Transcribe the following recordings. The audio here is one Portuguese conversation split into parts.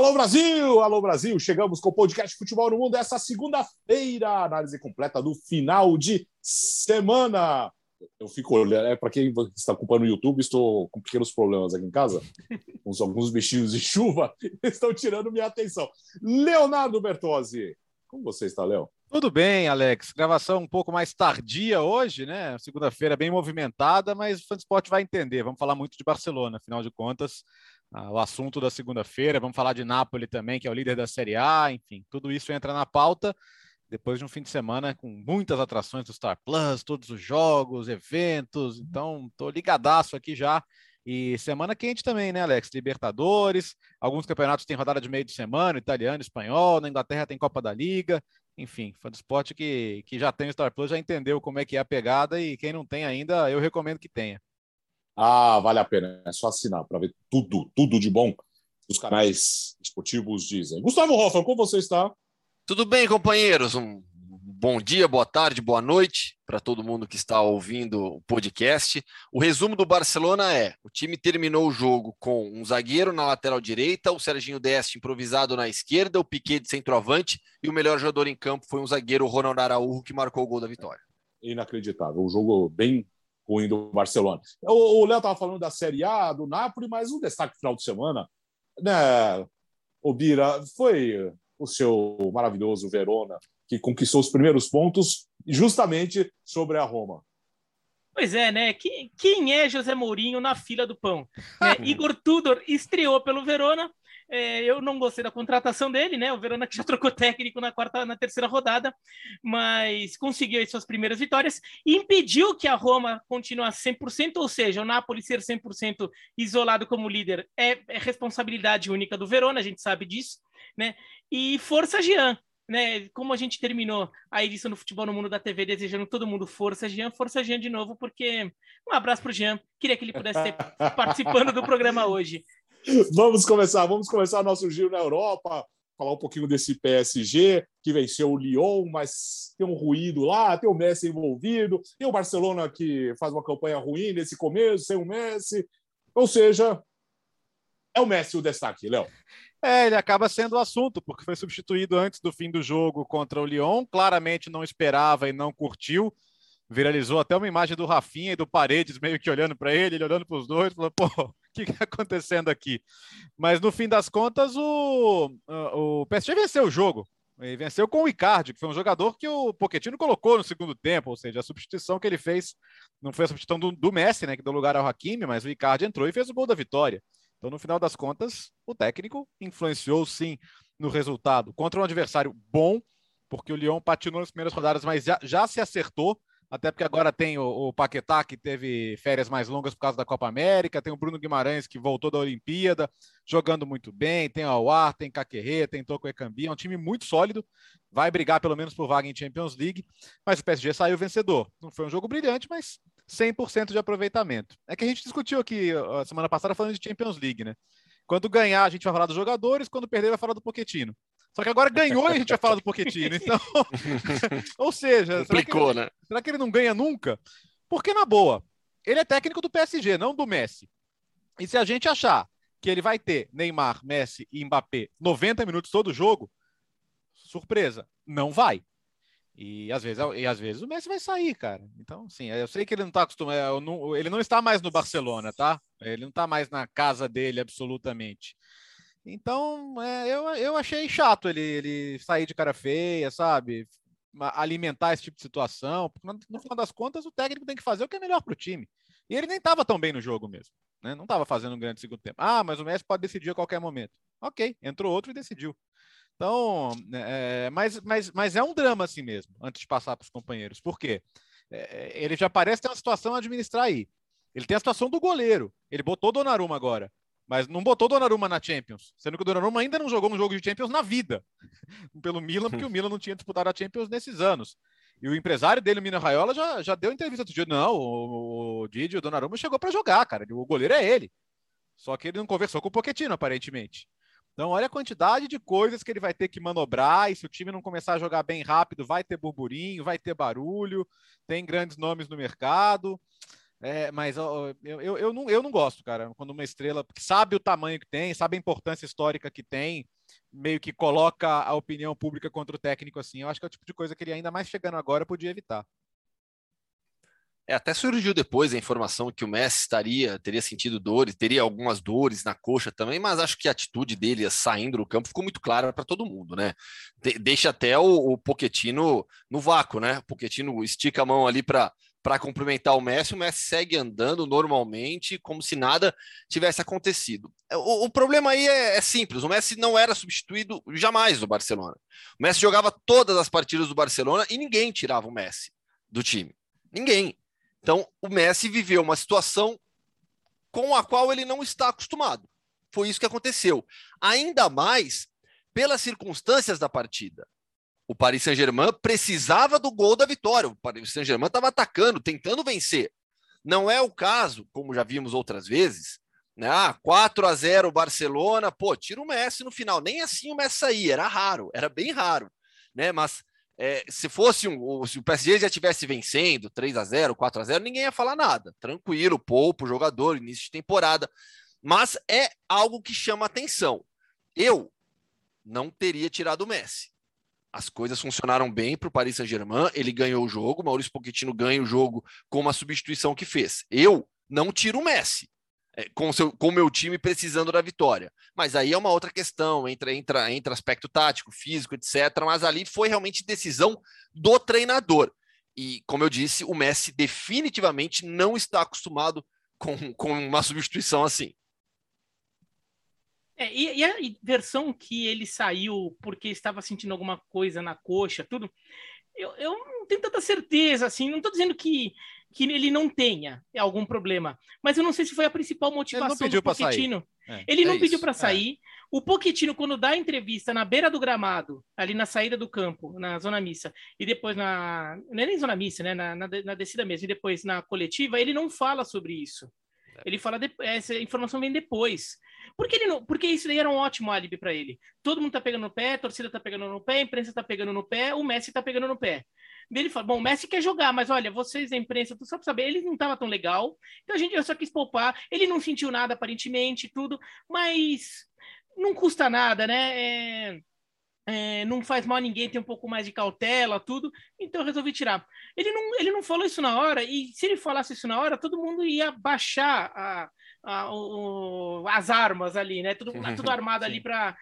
Alô Brasil, alô Brasil, chegamos com o podcast Futebol no Mundo essa segunda-feira, análise completa do final de semana. Eu fico olhando, é para quem está ocupando o YouTube, estou com pequenos problemas aqui em casa, com alguns bichinhos de chuva, estão tirando minha atenção. Leonardo Bertozzi, como você está, Léo? Tudo bem, Alex. Gravação um pouco mais tardia hoje, né? Segunda-feira bem movimentada, mas o Fansport vai entender. Vamos falar muito de Barcelona, afinal de contas, o assunto da segunda-feira. Vamos falar de Nápoles também, que é o líder da Série A. Enfim, tudo isso entra na pauta depois de um fim de semana com muitas atrações do Star Plus, todos os jogos, eventos. Então, estou ligadaço aqui já. E semana quente também, né, Alex? Libertadores, alguns campeonatos têm rodada de meio de semana, italiano, espanhol, na Inglaterra tem Copa da Liga. Enfim, fã do esporte que, que já tem o Star Plus já entendeu como é que é a pegada e quem não tem ainda, eu recomendo que tenha. Ah, vale a pena. É só assinar para ver tudo, tudo de bom os canais esportivos dizem. Gustavo Hoffman, como você está? Tudo bem, companheiros? Um bom dia, boa tarde, boa noite para todo mundo que está ouvindo o podcast. O resumo do Barcelona é: o time terminou o jogo com um zagueiro na lateral direita, o Serginho Deste improvisado na esquerda, o Piquet de centroavante e o melhor jogador em campo foi um zagueiro, Ronald Araújo, que marcou o gol da vitória. Inacreditável. Um jogo bem ruim do Barcelona. O Léo estava falando da Série A, do Napoli, mas um destaque final de semana, né, o Bira, foi o seu maravilhoso Verona, que conquistou os primeiros pontos justamente sobre a Roma. Pois é, né? Quem é José Mourinho na fila do pão? Né? Igor Tudor estreou pelo Verona, é, eu não gostei da contratação dele, né? O Verona que já trocou técnico na quarta, na terceira rodada, mas conseguiu as suas primeiras vitórias e impediu que a Roma continuasse 100%, ou seja, o Napoli ser 100% isolado como líder é, é responsabilidade única do Verona, a gente sabe disso, né? E força Jean, né, como a gente terminou a edição do Futebol no Mundo da TV desejando todo mundo força, Jean, força Jean de novo, porque um abraço para o Jean, queria que ele pudesse estar participando do programa hoje. Vamos começar, vamos começar nosso giro na Europa, falar um pouquinho desse PSG que venceu o Lyon, mas tem um ruído lá, tem o Messi envolvido, tem o Barcelona que faz uma campanha ruim nesse começo, sem o Messi. Ou seja, é o Messi o destaque, Léo. É, ele acaba sendo o assunto, porque foi substituído antes do fim do jogo contra o Lyon, claramente não esperava e não curtiu. Viralizou até uma imagem do Rafinha e do Paredes meio que olhando para ele, ele olhando para os dois, falou: pô, que está acontecendo aqui? Mas no fim das contas, o, o PSG venceu o jogo. E venceu com o Icardi, que foi um jogador que o Pochettino colocou no segundo tempo, ou seja, a substituição que ele fez não foi a substituição do, do Messi, né, que deu lugar ao Hakimi, mas o Icardi entrou e fez o gol da vitória. Então, no final das contas, o técnico influenciou sim no resultado contra um adversário bom, porque o Lyon patinou nas primeiras rodadas, mas já, já se acertou até porque agora tem o, o, Paquetá, que teve férias mais longas por causa da Copa América, tem o Bruno Guimarães, que voltou da Olimpíada, jogando muito bem, tem o Awar, tem Caquerê, tem Toco Ekambi, é um time muito sólido, vai brigar pelo menos por vaga em Champions League, mas o PSG saiu vencedor. Não foi um jogo brilhante, mas 100% de aproveitamento. É que a gente discutiu aqui a semana passada falando de Champions League, né? Quando ganhar, a gente vai falar dos jogadores, quando perder, vai falar do Poquetino. Só que agora ganhou e a gente vai falar do Pochettino. Então, ou seja, será que, ele, né? será que ele não ganha nunca? Porque, na boa, ele é técnico do PSG, não do Messi. E se a gente achar que ele vai ter Neymar, Messi e Mbappé 90 minutos todo jogo, surpresa, não vai. E às vezes, e às vezes o Messi vai sair, cara. Então, sim, eu sei que ele não está acostumado, não, ele não está mais no Barcelona, tá? Ele não está mais na casa dele absolutamente. Então, é, eu, eu achei chato ele, ele sair de cara feia, sabe? Alimentar esse tipo de situação. Porque no, final das contas, o técnico tem que fazer o que é melhor para o time. E ele nem estava tão bem no jogo mesmo. Né? Não estava fazendo um grande segundo tempo. Ah, mas o Messi pode decidir a qualquer momento. Ok, entrou outro e decidiu. Então, é, mas, mas, mas é um drama assim mesmo, antes de passar para os companheiros. Por quê? É, ele já parece ter uma situação a administrar aí. Ele tem a situação do goleiro. Ele botou Donnarumma agora mas não botou Donnarumma na Champions, sendo que o Donnarumma ainda não jogou um jogo de Champions na vida, pelo Milan, porque o Milan não tinha disputado a Champions nesses anos. E o empresário dele, o Mina Raiola, já, já deu entrevista outro dia. Não, o, o Didi, o Donnarumma chegou para jogar, cara. O goleiro é ele. Só que ele não conversou com o Pochettino, aparentemente. Então, olha a quantidade de coisas que ele vai ter que manobrar. E se o time não começar a jogar bem rápido, vai ter burburinho, vai ter barulho, tem grandes nomes no mercado. É, mas eu, eu, eu, não, eu não gosto, cara, quando uma estrela que sabe o tamanho que tem, sabe a importância histórica que tem, meio que coloca a opinião pública contra o técnico assim. Eu acho que é o tipo de coisa que ele, ainda mais chegando agora, podia evitar. É, até surgiu depois a informação que o Messi estaria, teria sentido dores, teria algumas dores na coxa também, mas acho que a atitude dele saindo do campo ficou muito clara para todo mundo, né? De deixa até o, o Poquetino no vácuo, né? O Poquetino estica a mão ali para para cumprimentar o Messi, o Messi segue andando normalmente, como se nada tivesse acontecido. É, o, o problema aí é, é, simples: o Messi não era substituído jamais do Barcelona. O Messi jogava todas as partidas do Barcelona e ninguém tirava o Messi do time. Ninguém. Então, o Messi viveu uma situação com a qual ele não está acostumado. Foi isso que aconteceu. Ainda mais pelas circunstâncias da partida o Paris Saint-Germain precisava do gol da vitória. O Paris Saint-Germain estava atacando, tentando vencer. Não é o caso, como já vimos outras vezes, né? Ah, 4 a 0 Barcelona, pô, tira o Messi no final. Nem assim o Messi saía, era raro, era bem raro, né? Mas é, se fosse um, se o PSG já estivesse vencendo 3 a 0 4 a 0 ninguém ia falar nada. Tranquilo, pouco jogador, início de temporada. Mas é algo que chama atenção. Eu não teria tirado o Messi as coisas funcionaram bem para o Paris Saint-Germain, ele ganhou o jogo, Maurício Pochettino ganha o jogo com uma substituição que fez. Eu não tiro o Messi, é, com o meu time precisando da vitória. Mas aí é uma outra questão, entra, entra, entra aspecto tático, físico, etc. Mas ali foi realmente decisão do treinador. E, como eu disse, o Messi definitivamente não está acostumado com, com uma substituição assim. É, e, e, a versão que ele saiu porque estava sentindo alguma coisa na coxa, tudo, eu, eu não tenho tanta certeza, assim, não estou dizendo que, que ele não tenha algum problema, mas eu não sei se foi a principal motivação do Pochettino. É, ele não é pediu para é. sair. O Pochettino, quando dá a entrevista na beira do gramado, ali na saída do campo, na zona missa, e depois na. Não é nem zona missa, né? Na, na, na descida mesmo, e depois na coletiva, ele não fala sobre isso. É. Ele fala, de, essa informação vem depois. Porque, ele não, porque isso daí era um ótimo álibi para ele. Todo mundo tá pegando no pé, a torcida tá pegando no pé, a imprensa tá pegando no pé, o Messi tá pegando no pé. Ele fala: Bom, o Messi quer jogar, mas olha, vocês da imprensa, só para saber, ele não tava tão legal, então a gente eu só quis poupar. Ele não sentiu nada aparentemente, tudo, mas não custa nada, né? É é, não faz mal a ninguém, tem um pouco mais de cautela, tudo, então eu resolvi tirar. Ele não, ele não falou isso na hora, e se ele falasse isso na hora, todo mundo ia baixar a, a, o, as armas ali, né? Tudo, tudo armado ali para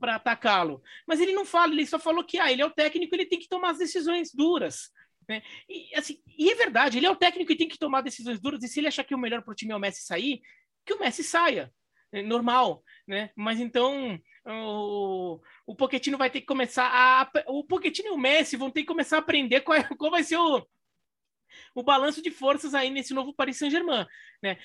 para atacá-lo. Mas ele não fala, ele só falou que ah, ele é o técnico, ele tem que tomar as decisões duras. Né? E, assim, e é verdade, ele é o técnico e tem que tomar decisões duras, e se ele achar que o melhor para o time é o Messi sair, que o Messi saia. É normal, né? Mas então o, o Pochettino vai ter que começar a. O Pochettino e o Messi vão ter que começar a aprender qual, é, qual vai ser o, o balanço de forças aí nesse novo Paris Saint-Germain, né?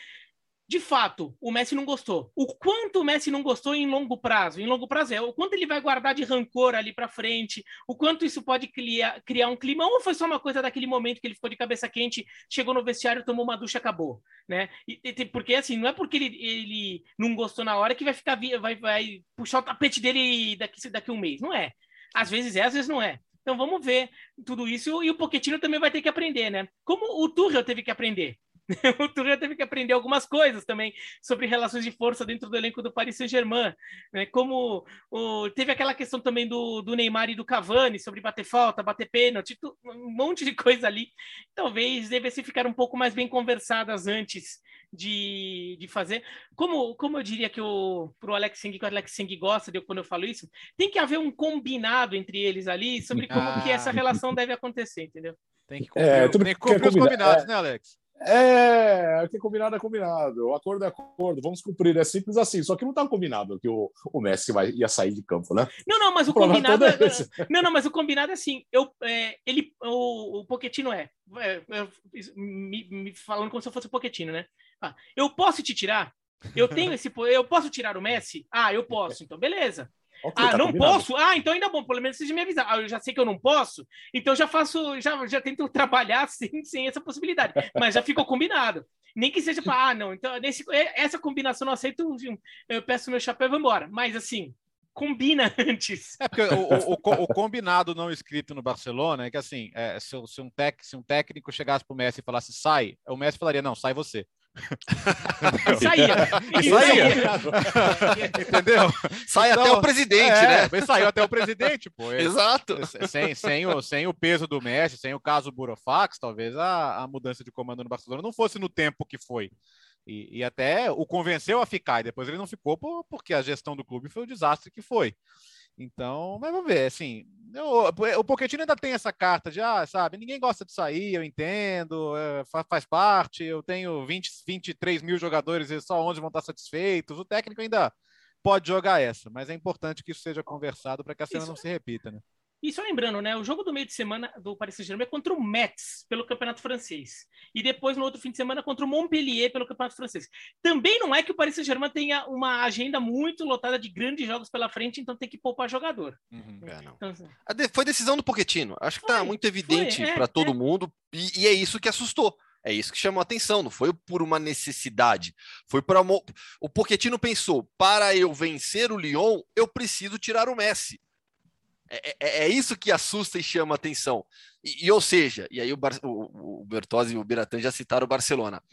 De fato, o Messi não gostou. O quanto o Messi não gostou em longo prazo? Em longo prazo é o quanto ele vai guardar de rancor ali para frente, o quanto isso pode criar, criar um clima, ou foi só uma coisa daquele momento que ele ficou de cabeça quente, chegou no vestiário, tomou uma ducha, acabou, né? E, e, porque assim, não é porque ele, ele não gostou na hora que vai ficar vai, vai puxar o tapete dele daqui daqui um mês, não é? Às vezes é, às vezes não é. Então vamos ver tudo isso e o Pochettino também vai ter que aprender, né? Como o Tuchel teve que aprender. o Tuchel teve que aprender algumas coisas também sobre relações de força dentro do elenco do Paris Saint-Germain, né? Como o, teve aquela questão também do, do Neymar e do Cavani sobre bater falta, bater pênalti, um monte de coisa ali. Talvez devessem ficar um pouco mais bem conversadas antes de, de fazer. Como, como eu diria que o pro Alex Seng, que o Alex Seng gosta de quando eu falo isso, tem que haver um combinado entre eles ali sobre como ah. que essa relação deve acontecer, entendeu? Tem que cumprir, é, tem que cumprir os combinados, é. né, Alex? É, o que é combinado é combinado. O acordo é acordo. Vamos cumprir. É simples assim. Só que não está combinado que o, o Messi vai, ia sair de campo, né? Não, não, mas o, o combinado. É, é não, não, mas o combinado é assim. Eu, é, ele, o, o Pochettino é. é me, me, falando como se eu fosse o Pochettino, né? Ah, eu posso te tirar? Eu tenho esse. Eu posso tirar o Messi? Ah, eu posso. Então, beleza. Okay, ah, tá não combinado. posso? Ah, então ainda bom, pelo menos vocês me avisar. Ah, eu já sei que eu não posso, então já faço, já, já tento trabalhar sem, sem essa possibilidade. Mas já ficou combinado. Nem que seja para, ah, não, então nesse, essa combinação não aceito, eu peço meu chapéu e vou embora. Mas assim, combina antes. É porque o, o, o, combinado não escrito no Barcelona é que assim, é, se, se, um tec, se um técnico chegasse para o Messi e falasse sai, o Messi falaria não, sai você. Saía. saía. Entendeu? Sai então, até o presidente, é, né? Saiu até o presidente, pô. Exato. Sem, sem, o, sem o peso do Messi, sem o caso Burofax, talvez a, a mudança de comando no Barcelona não fosse no tempo que foi. E, e, até o convenceu a ficar, e depois ele não ficou por, porque a gestão do clube foi o desastre que foi. Então, mas vamos ver, assim, o, o Pochettino ainda tem essa carta de, ah, sabe, ninguém gosta de sair, eu entendo, é, faz, faz, parte, eu tenho 20, 23 mil jogadores e só 11 vão estar satisfeitos, o técnico ainda pode jogar essa, mas é importante que isso seja conversado para que a cena isso, não se repita, né? E só lembrando, né? O jogo do meio de semana do Paris Saint-Germain é contra o Metz pelo Campeonato Francês. E depois, no outro fim de semana, contra o Montpellier pelo Campeonato Francês. Também não é que o Paris Saint-Germain tenha uma agenda muito lotada de grandes jogos pela frente, então tem que poupar jogador. Uhum. É, então, assim... Foi decisão do Pochettino. Acho que está muito evidente é, para todo é. mundo. E, e é isso que assustou. É isso que chamou a atenção, não foi por uma necessidade. Foi para o Pochettino pensou: para eu vencer o Lyon, eu preciso tirar o Messi. É, é, é, isso que assusta e chama atenção. E, e ou seja, e aí o, Bar, o, o Bertozzi e o Biratan já citaram o Barcelona.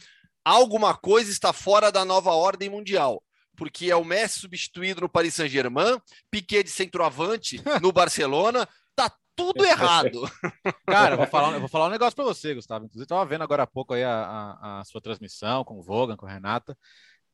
Alguma coisa está fora da nova ordem mundial, porque é o Messi substituído no Paris Saint-Germain, Piquet de centroavante no Barcelona, tá tudo errado. Cara, eu vou falar, eu vou falar um negócio para você, Gustavo. Inclusive, estava vendo agora há pouco aí a, a, a sua transmissão com o Vogan, com a Renata.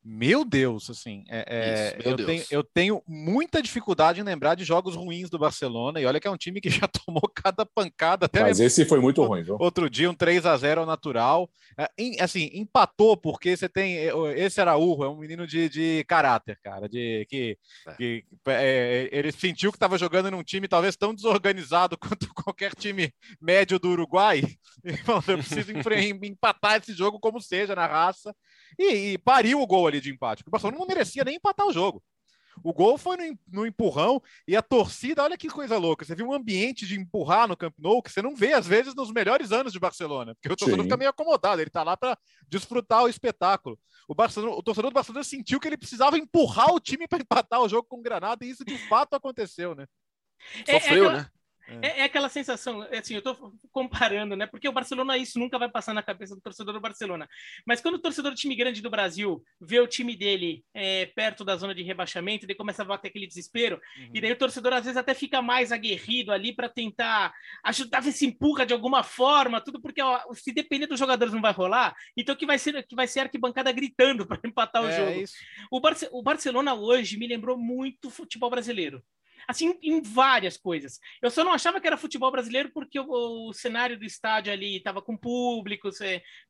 Meu Deus, assim, é, é, Isso, eu, Deus. Tenho, eu, Tenho, muita dificuldade em lembrar de jogos ruins do Barcelona, e olha que é um time que já tomou cada pancada. Até Mas esse foi muito ruim, viu? Outro dia, um 3 a 0 natural. É, assim, empatou, porque você tem. É, esse Araújo é um menino de, de caráter, cara, de que, é. que é, ele sentiu que estava jogando num time talvez tão desorganizado quanto qualquer time médio do Uruguai. E, falou, eu preciso empatar esse jogo como seja, na raça. E, e pariu o gol ali de empate. O Barcelona não merecia nem empatar o jogo. O gol foi no, no, empurrão e a torcida, olha que coisa louca. Você viu um ambiente de empurrar no Camp Nou que você não vê, às vezes, nos melhores anos de Barcelona, porque o torcedor Sim. fica meio acomodado, ele tá lá para desfrutar o espetáculo. O, Barcelona, o torcedor do Barcelona sentiu que ele precisava empurrar o time para empatar o jogo com o Granada e isso de fato aconteceu, né? É, Sofreu, é aquela... né? É. é, assim, aquela sensação, assim, eu estou comparando, né? Porque o Barcelona, isso nunca vai passar na cabeça do torcedor do Barcelona. Mas quando o torcedor do time grande do Brasil vê o time dele é, perto da zona de rebaixamento, ele começa a bater aquele desespero, uhum. e daí o torcedor às vezes até fica mais aguerrido ali para tentar ajudar a ver se empurra de alguma forma, tudo porque ó, se depender dos jogadores não vai rolar, então que vai ser que vai ser arquibancada gritando para empatar o é jogo. Isso. O, Barce o Barcelona hoje me lembrou muito futebol brasileiro assim, em várias coisas. Eu só não achava que era futebol brasileiro porque o, o cenário do estádio ali estava com público,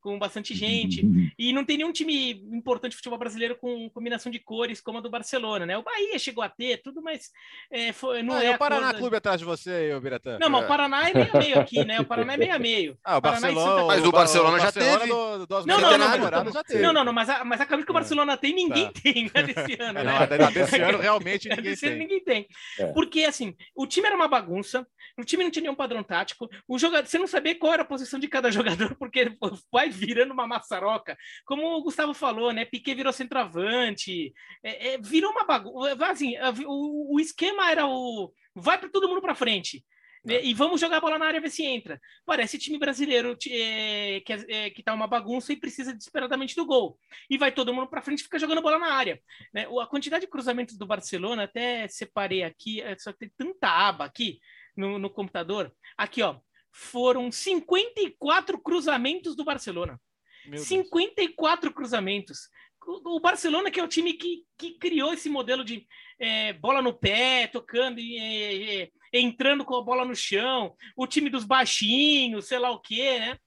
com bastante gente, uhum. e não tem nenhum time importante de futebol brasileiro com combinação de cores como a do Barcelona, né? O Bahia chegou a ter, tudo, mas é, foi, não ah, é. o Paraná coisa... Clube atrás de você, Biratã. Não, mas o Paraná é meio a meio aqui, né? O Paraná é meio a meio. Ah, o Barcelona. Mas o Barcelona já teve. Do, do não, não, não, já teve. Não, não, não, mas a, mas a camisa que o é. Barcelona tem, ninguém tá. tem né, desse ano, né? Não, desse ano realmente ninguém desse tem. Ano, ninguém tem. É. Porque, assim, o time era uma bagunça, o time não tinha nenhum padrão tático, o jogador, você não sabia qual era a posição de cada jogador, porque vai virando uma maçaroca. Como o Gustavo falou, né? Piquet virou centroavante, é, é, virou uma bagunça. Assim, o, o esquema era o vai para todo mundo para frente. Né, e vamos jogar a bola na área ver se entra. Parece time brasileiro é, que, é, que tá uma bagunça e precisa desesperadamente do gol. E vai todo mundo para frente e fica jogando bola na área. Né? A quantidade de cruzamentos do Barcelona, até separei aqui, é, só tem tanta aba aqui no, no computador. Aqui, ó. Foram 54 cruzamentos do Barcelona. Meu 54 Deus. cruzamentos o Barcelona, que é o time que, que criou esse modelo de é, bola no pé, tocando e é, é, entrando com a bola no chão, o time dos baixinhos, sei lá o quê, né?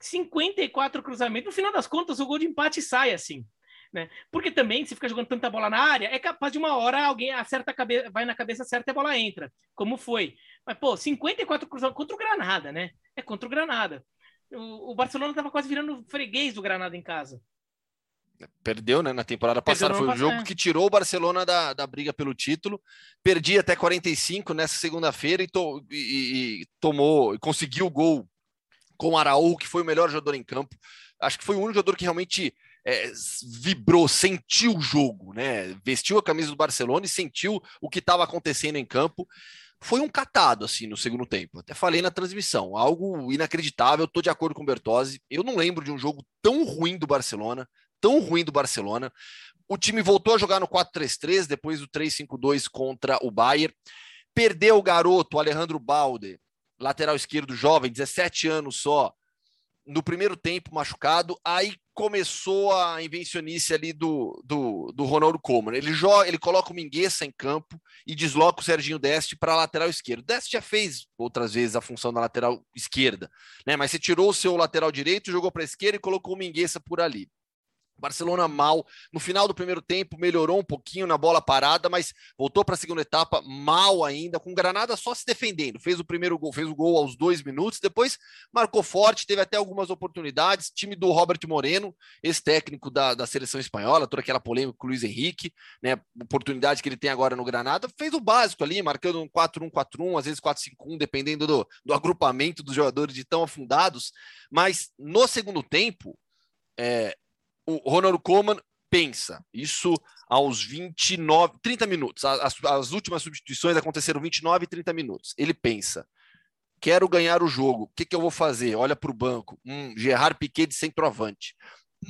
54 cruzamentos. No final das contas, o gol de empate sai assim. Né? Porque também, se fica jogando tanta bola na área, é capaz de uma hora alguém acerta a cabeça, vai na cabeça certa e a bola entra, como foi. Mas, pô, 54 cruzamentos contra o Granada, né? É contra o Granada. O, o Barcelona estava quase virando freguês do Granada em casa. Perdeu, né? Na temporada passada foi o jogo que tirou o Barcelona da, da briga pelo título. Perdi até 45 nessa segunda-feira e, to, e, e tomou, conseguiu o gol com o Araújo, que foi o melhor jogador em campo. Acho que foi o único jogador que realmente é, vibrou, sentiu o jogo, né? Vestiu a camisa do Barcelona e sentiu o que estava acontecendo em campo. Foi um catado, assim, no segundo tempo. Até falei na transmissão, algo inacreditável. Estou de acordo com o Bertozzi. Eu não lembro de um jogo tão ruim do Barcelona, tão ruim do Barcelona. O time voltou a jogar no 4-3-3 depois do 3-5-2 contra o Bayern. Perdeu o garoto, Alejandro Balde, lateral esquerdo jovem, 17 anos só, no primeiro tempo machucado. Aí começou a invencionice ali do, do, do Ronaldo Koeman. Ele joga, ele coloca o Mingueza em campo e desloca o Serginho Deste para a lateral esquerda. Deste já fez outras vezes a função da lateral esquerda, né? Mas você tirou o seu lateral direito, jogou para a esquerda e colocou o Mingueza por ali. Barcelona mal. No final do primeiro tempo, melhorou um pouquinho na bola parada, mas voltou para a segunda etapa mal ainda, com Granada só se defendendo. Fez o primeiro gol, fez o gol aos dois minutos, depois marcou forte, teve até algumas oportunidades. Time do Robert Moreno, esse técnico da, da seleção espanhola, toda aquela polêmica com o Luiz Henrique, né? Oportunidade que ele tem agora no Granada, fez o básico ali, marcando um 4-1-4-1, às vezes 4-5-1, dependendo do, do agrupamento dos jogadores de tão afundados. Mas no segundo tempo, é, o Ronald Koeman pensa. Isso aos 29, 30 minutos. As, as, últimas substituições aconteceram 29 e 30 minutos. Ele pensa: quero ganhar o jogo. O que, que eu vou fazer? Olha para o banco. Um Gerard Piquet de centroavante.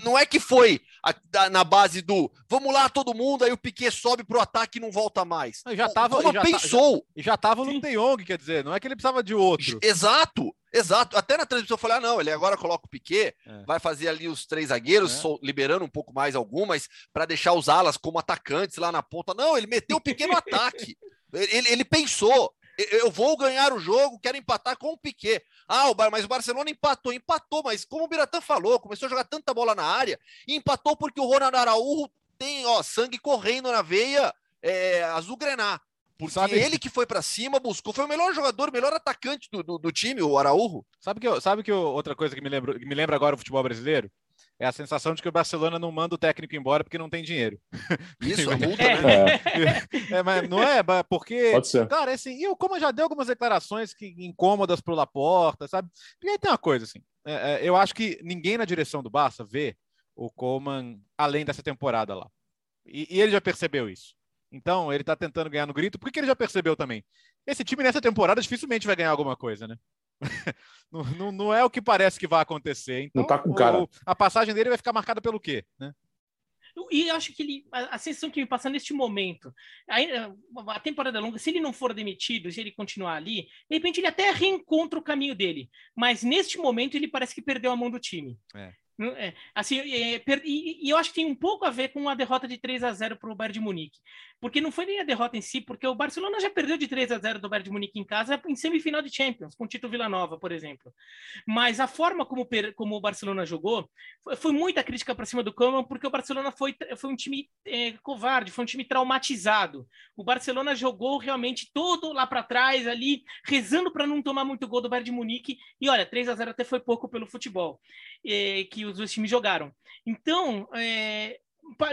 Não é que foi a, na base do vamos lá todo mundo, aí o Piquet sobe pro ataque e não volta mais. Já tava, Como já pensou. Já, já tava no De Jong, quer dizer, não é que ele precisava de outro. Exato. Exato. Até na transmissão eu falei: ah, não, ele agora coloca o Piquet, é. vai fazer ali os três zagueiros, é. liberando um pouco mais algumas, para deixar os alas como atacantes lá na ponta. Não, ele meteu o Piquet no ataque. Ele, ele pensou. Eu vou ganhar o jogo, quero empatar com o Piquet. Ah, mas o Barcelona empatou, empatou, mas como o Biratã falou, começou a jogar tanta bola na área, e empatou porque o Ronald Araújo tem ó, sangue correndo na veia é, azul grená. Porque sabe... ele que foi para cima, buscou, foi o melhor jogador, o melhor atacante do, do, do time, o Araújo. Sabe que, sabe que outra coisa que me, lembro, que me lembra agora o futebol brasileiro? É a sensação de que o Barcelona não manda o técnico embora porque não tem dinheiro. Isso, a multa, né? É. é, mas não é, porque. Pode ser. Cara, é assim, e o Como já deu algumas declarações que incômodas pro Laporta, sabe? E aí tem uma coisa, assim. É, é, eu acho que ninguém na direção do Barça vê o Coman além dessa temporada lá. E, e ele já percebeu isso. Então, ele está tentando ganhar no grito, porque ele já percebeu também. Esse time nessa temporada dificilmente vai ganhar alguma coisa, né? não, não, não, é o que parece que vai acontecer. Então, não tá com cara. O, a passagem dele vai ficar marcada pelo quê, né? E acho que ele, a, a sensação que me passa neste momento, a, a temporada longa, se ele não for demitido, se ele continuar ali, de repente ele até reencontra o caminho dele. Mas neste momento ele parece que perdeu a mão do time. É. É, assim, é, e, e, eu acho que tem um pouco a ver com a derrota de 3 a 0 para o Bayern de Munique. Porque não foi nem a derrota em si, porque o Barcelona já perdeu de 3 a 0 do Bayern de Munique em casa em semifinal de Champions, com o Tito Villanova, por exemplo. Mas a forma como, como o Barcelona jogou foi, foi muita crítica para cima do Koeman, porque o Barcelona foi, foi um time é, covarde, foi um time traumatizado. O Barcelona jogou realmente todo lá para trás, ali, rezando para não tomar muito gol do Bayern de Munique. E olha, 3 a 0 até foi pouco pelo futebol. É, que os dois times jogaram. Então, é,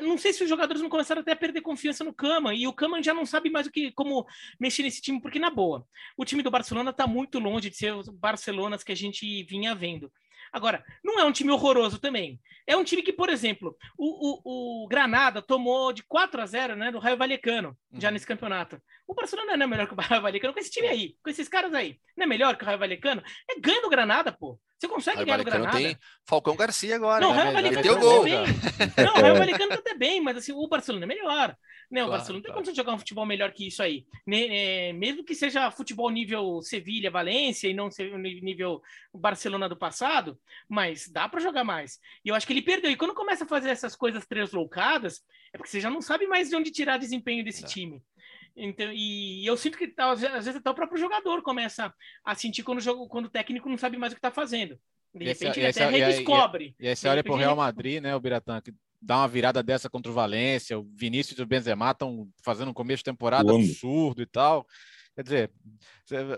não sei se os jogadores não começaram até a perder confiança no Cama e o Cama já não sabe mais o que como mexer nesse time, porque na boa, o time do Barcelona está muito longe de ser os Barcelonas que a gente vinha vendo. Agora, não é um time horroroso também. É um time que, por exemplo, o, o, o Granada tomou de 4 a 0 né, do Raio Vallecano, já uhum. nesse campeonato. O Barcelona não é melhor que o Raio Vallecano com esse time aí, com esses caras aí. Não é melhor que o Raio Vallecano? É ganho do Granada, pô. Você consegue ganhar do Granada. Tem Falcão Garcia agora. Não, né? o Raio Vallecano tá gol. bem. Não, o Raio Vallecano tá até bem, mas assim, o Barcelona é melhor. Não, claro, o Barcelona não tem condição de jogar um futebol melhor que isso aí. É, mesmo que seja futebol nível Sevilha, Valência e não nível Barcelona do passado, mas dá para jogar mais. E eu acho que ele perdeu. E quando começa a fazer essas coisas transloucadas, é porque você já não sabe mais de onde tirar desempenho desse time. Então, e eu sinto que tá, às vezes até o próprio jogador começa a sentir quando o, jogo, quando o técnico não sabe mais o que está fazendo. De repente esse, ele até redescobre. E, aí você olha para o Real Madrid, né, o Biratã, que dá uma virada dessa contra o Valência, o Vinícius e o Benzema estão fazendo um começo de temporada absurdo e tal. Quer dizer,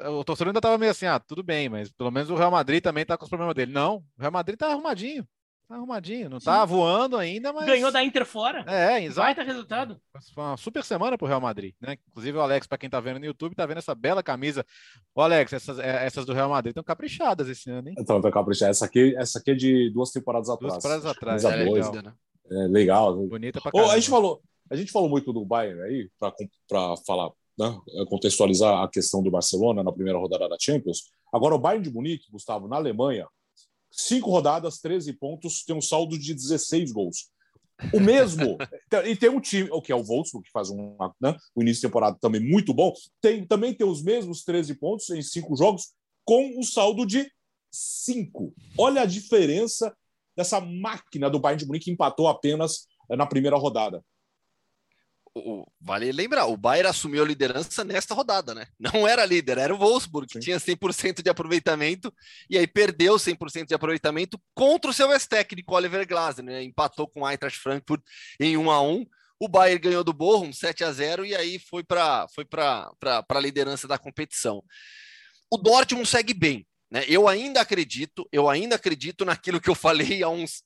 o torcedor ainda estava meio assim, ah, tudo bem, mas pelo menos o Real Madrid também está com os problemas dele. Não, o Real Madrid está arrumadinho. Tá arrumadinho, não tá voando ainda, mas. Ganhou da Inter fora. É, exato. Vai ter resultado. Foi uma super semana pro Real Madrid, né? Inclusive o Alex, para quem tá vendo no YouTube, tá vendo essa bela camisa. Ô, Alex, essas, é, essas do Real Madrid estão caprichadas esse ano, hein? Então, estão caprichadas. Essa aqui, essa aqui é de duas temporadas atrás. Duas temporadas atrás. É, dois, né? É legal. Bonita pra oh, a gente falou, a gente falou muito do Bayern aí para falar, né, contextualizar a questão do Barcelona na primeira rodada da Champions. Agora o Bayern de Munique, Gustavo, na Alemanha, cinco rodadas, 13 pontos, tem um saldo de 16 gols. O mesmo, e tem um time, o que é o Wolfsburg, que faz um, né, o início de temporada também muito bom, tem, também tem os mesmos 13 pontos em cinco jogos, com um saldo de 5. Olha a diferença dessa máquina do Bayern de Munique que empatou apenas eh, na primeira rodada. O, vale lembrar, o Bayern assumiu a liderança nesta rodada, né? Não era líder, era o Wolfsburg, que Sim. tinha 100% de aproveitamento, e aí perdeu 100% de aproveitamento contra o seu ex-técnico, Oliver Glasner, né? Empatou com o Eintracht Frankfurt em 1 a 1 o Bayern ganhou do Bochum 7 a 0 e aí foi para foi a liderança da competição. O Dortmund segue bem, né? Eu ainda acredito, eu ainda acredito naquilo que eu falei há uns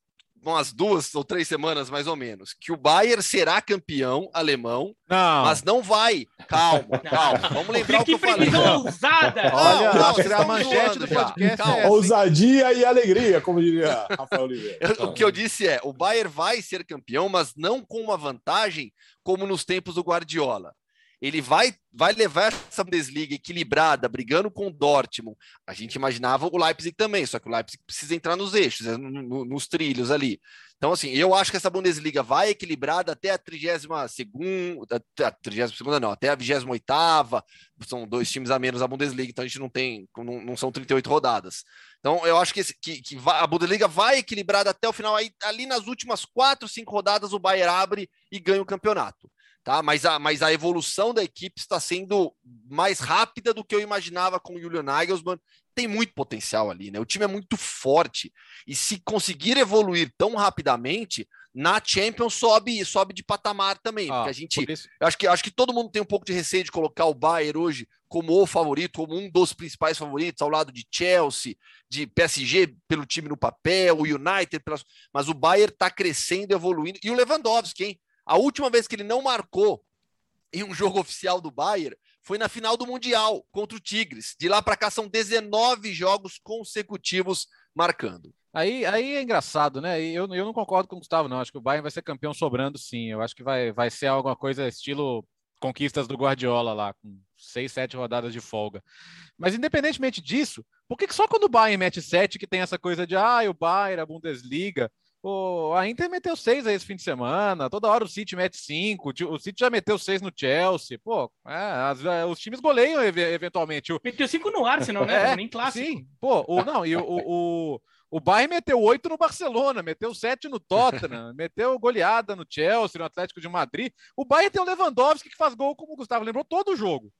umas duas ou três semanas mais ou menos, que o Bayern será campeão alemão, não. mas não vai. Calma, calma. Vamos lembrar que o que eu falei. Ousada. Olha, não, a manchete do podcast é assim. Ousadia e alegria, como diria Rafael Oliveira. o que eu disse é, o Bayern vai ser campeão, mas não com uma vantagem como nos tempos do Guardiola ele vai, vai levar essa Bundesliga equilibrada, brigando com o Dortmund. A gente imaginava o Leipzig também, só que o Leipzig precisa entrar nos eixos, é, no, nos trilhos ali. Então, assim, eu acho que essa Bundesliga vai equilibrada até a 32 segunda, a 32 segunda não, até a 28 são dois times a menos a Bundesliga, então a gente não tem, não, não são 38 rodadas. Então, eu acho que, que, que a Bundesliga vai equilibrada até o final, aí, ali nas últimas quatro, cinco rodadas o Bayern abre e ganha o campeonato tá? Mas a, mas a evolução da equipe está sendo mais rápida do que eu imaginava com o Julian Nagelsmann. Tem muito potencial ali, né? O time é muito forte e se conseguir evoluir tão rapidamente, na Champions sobe sobe de patamar também, ah, porque a gente eu acho que acho que todo mundo tem um pouco de receio de colocar o Bayern hoje como o favorito, como um dos principais favoritos ao lado de Chelsea, de PSG pelo time no papel, o United, pelas... mas o Bayern está crescendo, evoluindo e o Lewandowski, hein? A última vez que ele não marcou em um jogo oficial do Bayern foi na final do Mundial contra o Tigres. De lá para cá são 19 jogos consecutivos marcando. Aí, aí é engraçado, né? Eu, eu não concordo com o Gustavo, não. Acho que o Bayern vai ser campeão sobrando, sim. Eu acho que vai, vai ser alguma coisa estilo conquistas do Guardiola lá, com seis, sete rodadas de folga. Mas independentemente disso, por que só quando o Bayern mete sete que tem essa coisa de ah, o Bayern, a Bundesliga? Pô, a Inter meteu seis aí esse fim de semana. Toda hora o City mete cinco. O City já meteu seis no Chelsea. Pô, é, é, os times goleiam eventualmente. Meteu cinco no Arsenal, né? É, Nem clássico. Sim. Pô, o, não, e o, o, o Bayern meteu oito no Barcelona, meteu sete no Tottenham, meteu goleada no Chelsea, no Atlético de Madrid. O Bayern tem o Lewandowski que faz gol, como o Gustavo lembrou, todo o jogo.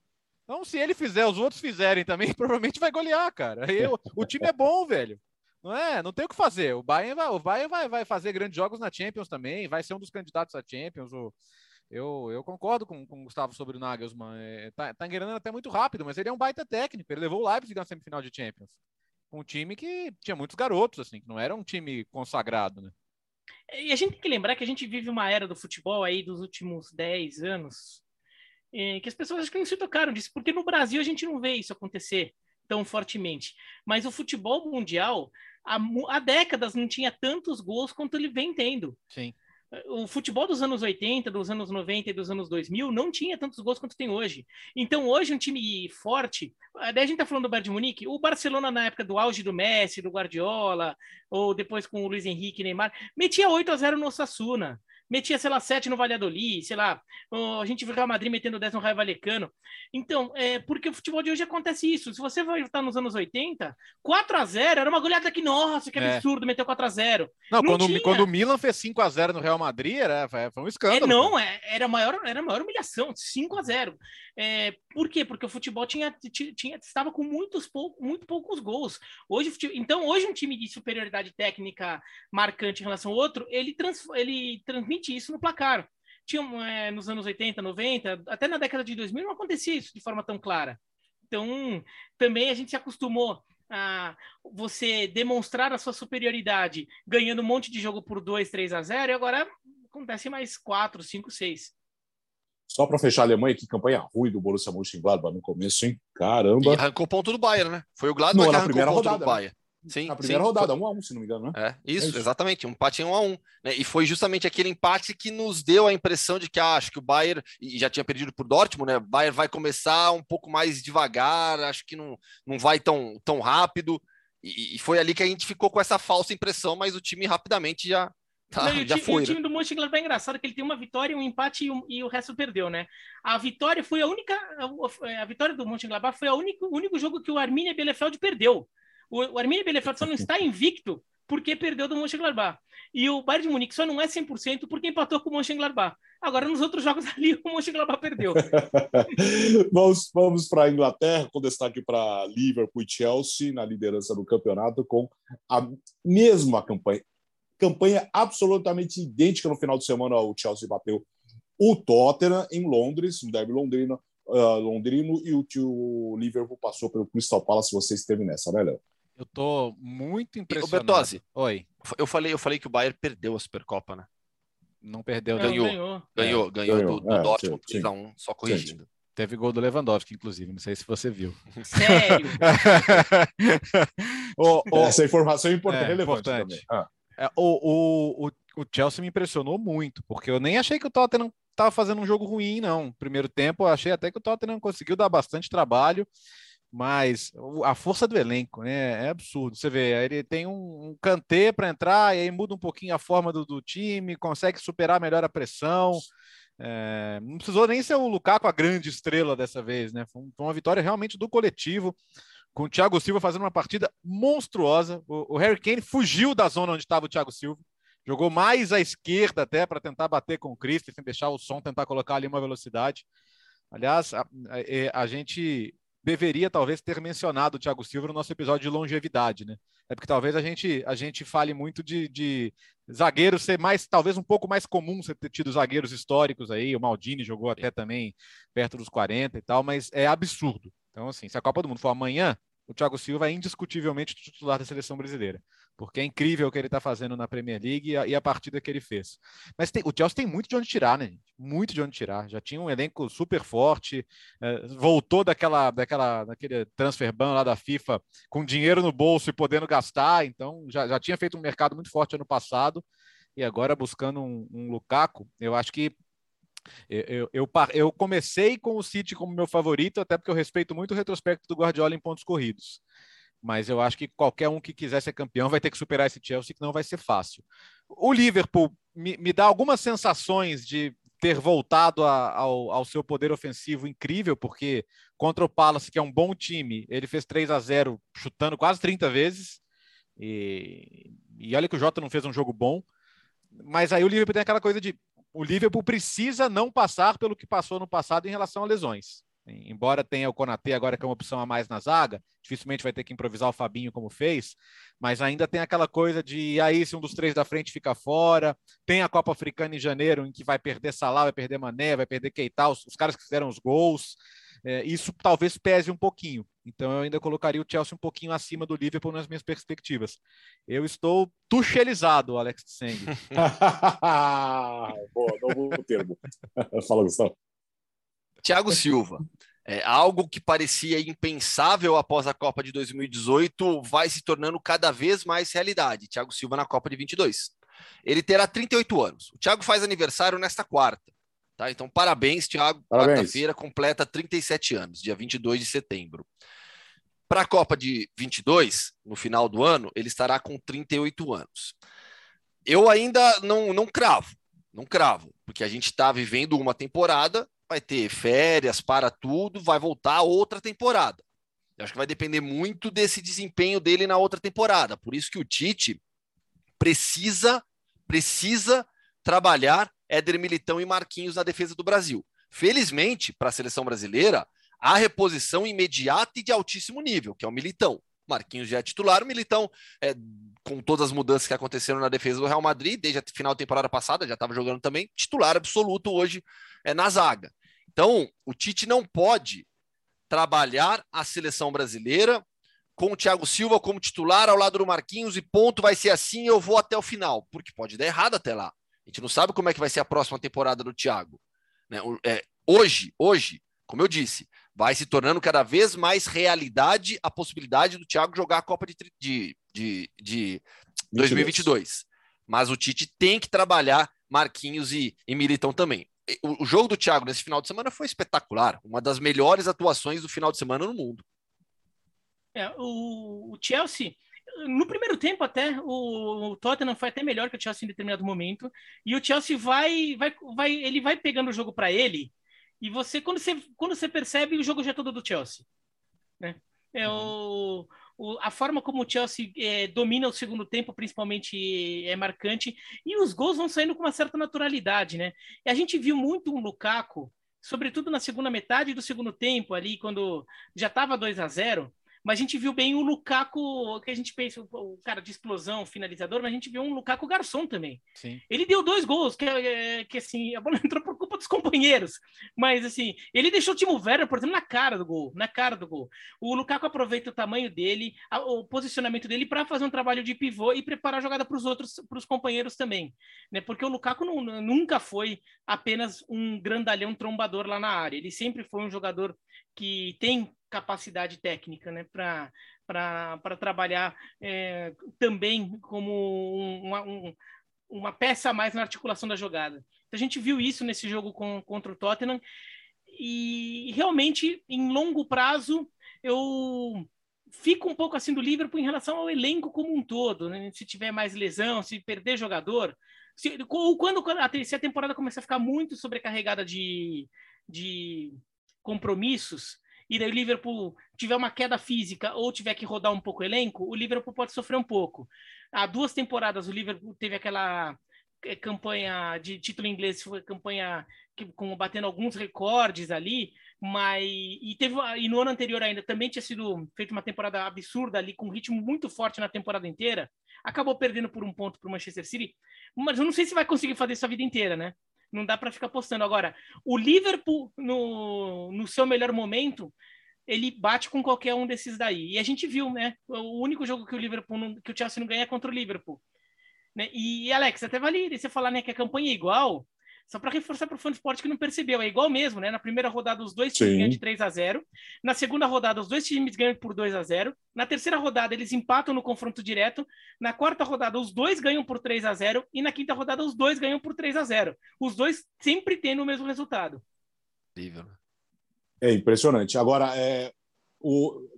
Então, se ele fizer, os outros fizerem também, provavelmente vai golear, cara. O, o time é bom, velho. Não é, não tem o que fazer. O Bayern vai, o Bayern vai, vai fazer grandes jogos na Champions também, vai ser um dos candidatos à Champions. O, eu, eu concordo com, com o Gustavo sobre o Nagelsmann. É, tá, tá enganando até muito rápido, mas ele é um baita técnico. Ele levou o Leipzig na semifinal de Champions. Um time que tinha muitos garotos, assim, que não era um time consagrado, né? E a gente tem que lembrar que a gente vive uma era do futebol aí dos últimos 10 anos, é, que as pessoas acho que não se tocaram disso, porque no Brasil a gente não vê isso acontecer tão fortemente. Mas o futebol mundial, há, há décadas não tinha tantos gols quanto ele vem tendo. Sim. O futebol dos anos 80, dos anos 90 e dos anos 2000 não tinha tantos gols quanto tem hoje. Então, hoje, um time forte. Daí a gente tá falando do Bayern de Munique. O Barcelona, na época do auge do Messi, do Guardiola, ou depois com o Luiz Henrique Neymar, metia 8 a 0 no Sassuna metia, sei lá, 7 no Valladolid, sei lá, a gente viu o Real Madrid metendo 10 no Raio Valecano. Então, é, porque o futebol de hoje acontece isso. Se você vai estar nos anos 80, 4 a 0 era uma goleada que, nossa, que é. absurdo, é. meteu 4 a 0 Não, não quando, quando o Milan fez 5 a 0 no Real Madrid, era, foi um escândalo. É, não, é, era, maior, era a maior humilhação, 5 a 0 é, Por quê? Porque o futebol tinha, tinha, estava com muitos pou, muito poucos gols. Hoje, então, hoje um time de superioridade técnica marcante em relação ao outro, ele, trans, ele transmite isso no placar. Tinha, é, nos anos 80, 90, até na década de 2000 não acontecia isso de forma tão clara. Então, também a gente se acostumou a você demonstrar a sua superioridade ganhando um monte de jogo por 2, 3 a 0 e agora acontece mais 4, 5, 6. Só para fechar a Alemanha, que campanha ruim do Borussia Mönchengladbach no começo, hein? Caramba. E arrancou ponto do Bayern, né? Foi o Gladbach Não, que arrancou ponto rodada, do né? Bayern. Sim, Na primeira sim. rodada, 1 a 1 se não me engano, né? É, isso, É isso. exatamente, um empate em 1 a 1 né? E foi justamente aquele empate que nos deu a impressão de que ah, acho que o Bayern, e já tinha perdido por Dortmund, né? O Bayern vai começar um pouco mais devagar, acho que não, não vai tão, tão rápido. E, e foi ali que a gente ficou com essa falsa impressão, mas o time rapidamente já, tá, Não, o, já e foi. o né? time do Mönchengladbach é engraçado que ele tem uma vitória, um empate e, um- e o resto perdeu, né? A vitória foi a única, a, a vitória do Mönchengladbach foi a único, o único jogo que o Arminia Bielefeld perdeu. O, o Arminia Bielefeld só não está invicto porque perdeu do Mönchengladbach. E o Bayern de Munique só não é 100% porque empatou com o Mönchengladbach. Agora, nos outros jogos ali, o Mönchengladbach perdeu. vamos vamos para a Inglaterra, com destaque para Liverpool e Chelsea na liderança do campeonato, com a mesma campanha. Campanha absolutamente idêntica no final de semana. O Chelsea bateu o Tottenham em Londres, no derby londrino, ah, londrino e o, o Liverpool passou pelo Crystal Palace. Você esteve nessa, né, Léo? Eu tô muito E, impressionado. Bertozzi, Oi, eu falei, eu falei que o Bayern perdeu a Supercopa, né? não perdeu. Não, Ganhou. ganhou. Ganhou, ganhou, ganhou. do, do É, Dortmund sim, 3x1, só corrigindo. Teve gol do Lewandowski, inclusive. Não sei se você viu. Sério. o, o- Essa informação é importante, É, relevante importante. também. Ah, É, o, o, o, o Chelsea me impressionou muito, porque eu nem achei que o Tottenham estava fazendo um jogo ruim, não. Primeiro tempo, eu achei até que o Tottenham conseguiu dar bastante trabalho, mas a força do elenco né, é absurdo. Você vê, ele tem um, um cantê para entrar, e aí muda um pouquinho a forma do, do time, consegue superar melhor a pressão. É, não precisou nem ser o Lukaku a grande estrela dessa vez, né? Foi uma vitória realmente do coletivo com o Thiago Silva fazendo uma partida monstruosa. O, o Harry Kane fugiu da zona onde estava o Thiago Silva, jogou mais à esquerda até para tentar bater com o Christensen, deixar o som, tentar colocar ali uma velocidade. Aliás, a, a- a gente deveria talvez ter mencionado o Thiago Silva no nosso episódio de longevidade, né? É porque talvez a gente, a gente fale muito de, de zagueiros ser mais, talvez um pouco mais comum você ter tido zagueiros históricos aí. O Maldini jogou até também perto dos 40 e tal, mas é absurdo. Então, assim, se a Copa do Mundo for amanhã, o Thiago Silva é indiscutivelmente titular da seleção brasileira, porque é incrível o que ele está fazendo na Premier League e a, e a partida que ele fez. Mas tem- o Chelsea tem muito de onde tirar, né? Muito de onde tirar. Já tinha um elenco super forte, eh, voltou daquela, daquela, daquele transfer ban lá da FIFA com dinheiro no bolso e podendo gastar, então já, já tinha feito um mercado muito forte ano passado e agora buscando um, um Lukaku, eu acho que eu, eu, eu, comecei com o City como meu favorito, até porque eu respeito muito o retrospecto do Guardiola em pontos corridos. Mas eu acho que qualquer um que quiser ser campeão vai ter que superar esse Chelsea, que não vai ser fácil. O Liverpool me, me dá algumas sensações de ter voltado a- ao, ao seu poder ofensivo incrível, porque contra o Palace, que é um bom time, ele fez 3 a 0 chutando quase 30 vezes. E, e olha que o Jota não fez um jogo bom. Mas aí o Liverpool tem aquela coisa de o Liverpool precisa não passar pelo que passou no passado em relação a lesões. Embora tenha o Konaté agora que é uma opção a mais na zaga, dificilmente vai ter que improvisar o Fabinho como fez, mas ainda tem aquela coisa de aí se um dos três da frente fica fora, tem a Copa Africana em janeiro em que vai perder Salah, vai perder Mané, vai perder Keita, os, os caras que fizeram os gols, é, isso talvez pese um pouquinho. Então eu ainda colocaria o Chelsea um pouquinho acima do Liverpool nas minhas perspectivas. Eu estou tuchelizado, Alex Tseng. Boa, novo termo. Fala, Gustavo. Thiago Silva. É, algo que parecia impensável após a Copa de 2018 vai se tornando cada vez mais realidade. Thiago Silva na Copa de 22. Ele terá 38 anos. O Thiago faz aniversário nesta quarta. Tá? Então, parabéns, Thiago. Quarta-feira completa 37 anos, dia 22 de setembro. Para a Copa de 22, no final do ano, ele estará com 38 anos. Eu ainda não, não cravo, não cravo, porque a gente está vivendo uma temporada vai ter férias para tudo, vai voltar outra temporada. Eu acho que vai depender muito desse desempenho dele na outra temporada. Por isso que o Tite precisa precisa trabalhar Éder Militão e Marquinhos na defesa do Brasil. Felizmente, para a seleção brasileira, há reposição imediata e de altíssimo nível, que é o Militão. Marquinhos já é titular, o Militão, é, com todas as mudanças que aconteceram na defesa do Real Madrid, desde a final da temporada passada, já estava jogando também, titular absoluto hoje é, na zaga. Então, o Tite não pode trabalhar a seleção brasileira com o Thiago Silva como titular ao lado do Marquinhos e ponto, vai ser assim, eu vou até o final, porque pode dar errado até lá. A gente não sabe como é que vai ser a próxima temporada do Thiago. Né? É, hoje, hoje, como eu disse, vai se tornando cada vez mais realidade a possibilidade do Thiago jogar a Copa de, de, de, de 2022. Mas o Tite tem que trabalhar Marquinhos e, e Militão também. O, o, jogo do Thiago nesse final de semana foi espetacular. Uma das melhores atuações do final de semana no mundo. É, o, o Chelsea no primeiro tempo até o, Tottenham foi até melhor que o Chelsea em determinado momento e o Chelsea vai vai vai ele vai pegando o jogo para ele e você quando você quando você percebe o jogo já é todo do Chelsea né? É o, o a forma como o Chelsea é, domina o segundo tempo principalmente é marcante e os gols vão saindo com uma certa naturalidade né? E a gente viu muito um Lukaku sobretudo na segunda metade do segundo tempo ali quando já estava 2 a 0 mas a gente viu bem o Lukaku, que a gente pensa, o cara de explosão, finalizador, mas a gente viu um Lukaku garçom também. Sim. Ele deu dois gols, que, é, que assim, a bola entrou por culpa dos companheiros. Mas assim, ele deixou o Timo Werner, por exemplo, na cara do gol, na cara do gol. O Lukaku aproveita o tamanho dele, o posicionamento dele para fazer um trabalho de pivô e preparar a jogada para os outros, para os companheiros também, né? Porque o Lukaku não, nunca foi apenas um grandalhão trombador lá na área. Ele sempre foi um jogador que tem capacidade técnica né, para trabalhar é, também como uma, um, uma peça a mais na articulação da jogada. Então, a gente viu isso nesse jogo com, contra o Tottenham e realmente em longo prazo eu fico um pouco assim do Liverpool em relação ao elenco como um todo, né? se tiver mais lesão, se perder jogador, se, ou quando, a terceira temporada começar a ficar muito sobrecarregada de, de compromissos, e daí o Liverpool tiver uma queda física ou tiver que rodar um pouco o elenco, o Liverpool pode sofrer um pouco. Há duas temporadas o Liverpool teve aquela eh, campanha de título inglês, foi campanha que, com batendo alguns recordes ali, mas e teve e no ano anterior ainda também tinha sido feita uma temporada absurda ali com um ritmo muito forte na temporada inteira. Acabou perdendo por um ponto para o Manchester City, mas eu não sei se vai conseguir fazer isso a vida inteira, né? Não dá para ficar postando. Agora, o Liverpool, no, no seu melhor momento, ele bate com qualquer um desses daí. E a gente viu, né? O único jogo que o Liverpool não, que o Chelsea não ganha é contra o Liverpool. Né? E, Alex, até vale você falar né, que a campanha é igual, só para reforçar para o fã de esporte que não percebeu, é igual mesmo, né? Na primeira rodada, os dois times Sim. ganham de 3 a 0 Na segunda rodada, os dois times ganham por 2 a 0 Na terceira rodada, eles empatam no confronto direto. Na quarta rodada, os dois ganham por 3 a 0 E na quinta rodada, os dois ganham por 3 a 0 Os dois sempre tendo o mesmo resultado. Incrível. É impressionante. Agora, é, o,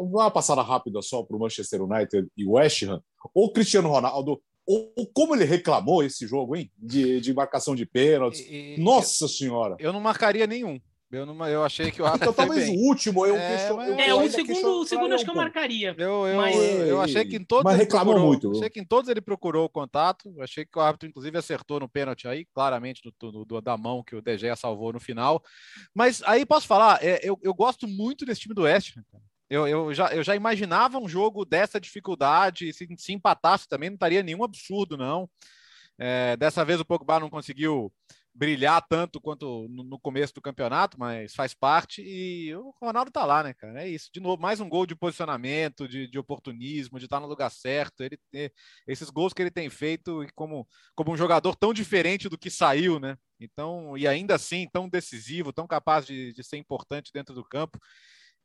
uma passada rápida só para o Manchester United e West Ham. O Cristiano Ronaldo ou, como ele reclamou esse jogo, hein? De, de marcação de pênaltis. E, Nossa Senhora! Eu não marcaria nenhum. Eu, não, eu achei que o árbitro. Então, talvez o último, eu, é, eu, é o segundo, o segundo acho que eu marcaria. Eu, eu, mas... eu achei que em todos. Mas reclamou procurou, muito. Achei que em todos ele procurou o contato. Achei que o árbitro, inclusive, acertou no pênalti aí, claramente, do, do, da mão que o DG salvou no final. Mas aí posso falar, é, eu, eu gosto muito desse time do Oeste. Eu, eu, já, eu já imaginava um jogo dessa dificuldade, se, se empatasse também não estaria nenhum absurdo, não. É, dessa vez o Pogba não conseguiu brilhar tanto quanto no, no, começo do campeonato, mas faz parte e o Ronaldo tá lá, né, cara? É isso. De novo, mais um gol de posicionamento, de, de oportunismo, de estar no lugar certo. Ele esses gols que ele tem feito como como um jogador tão diferente do que saiu, né? Então, e ainda assim tão decisivo, tão capaz de, de ser importante dentro do campo.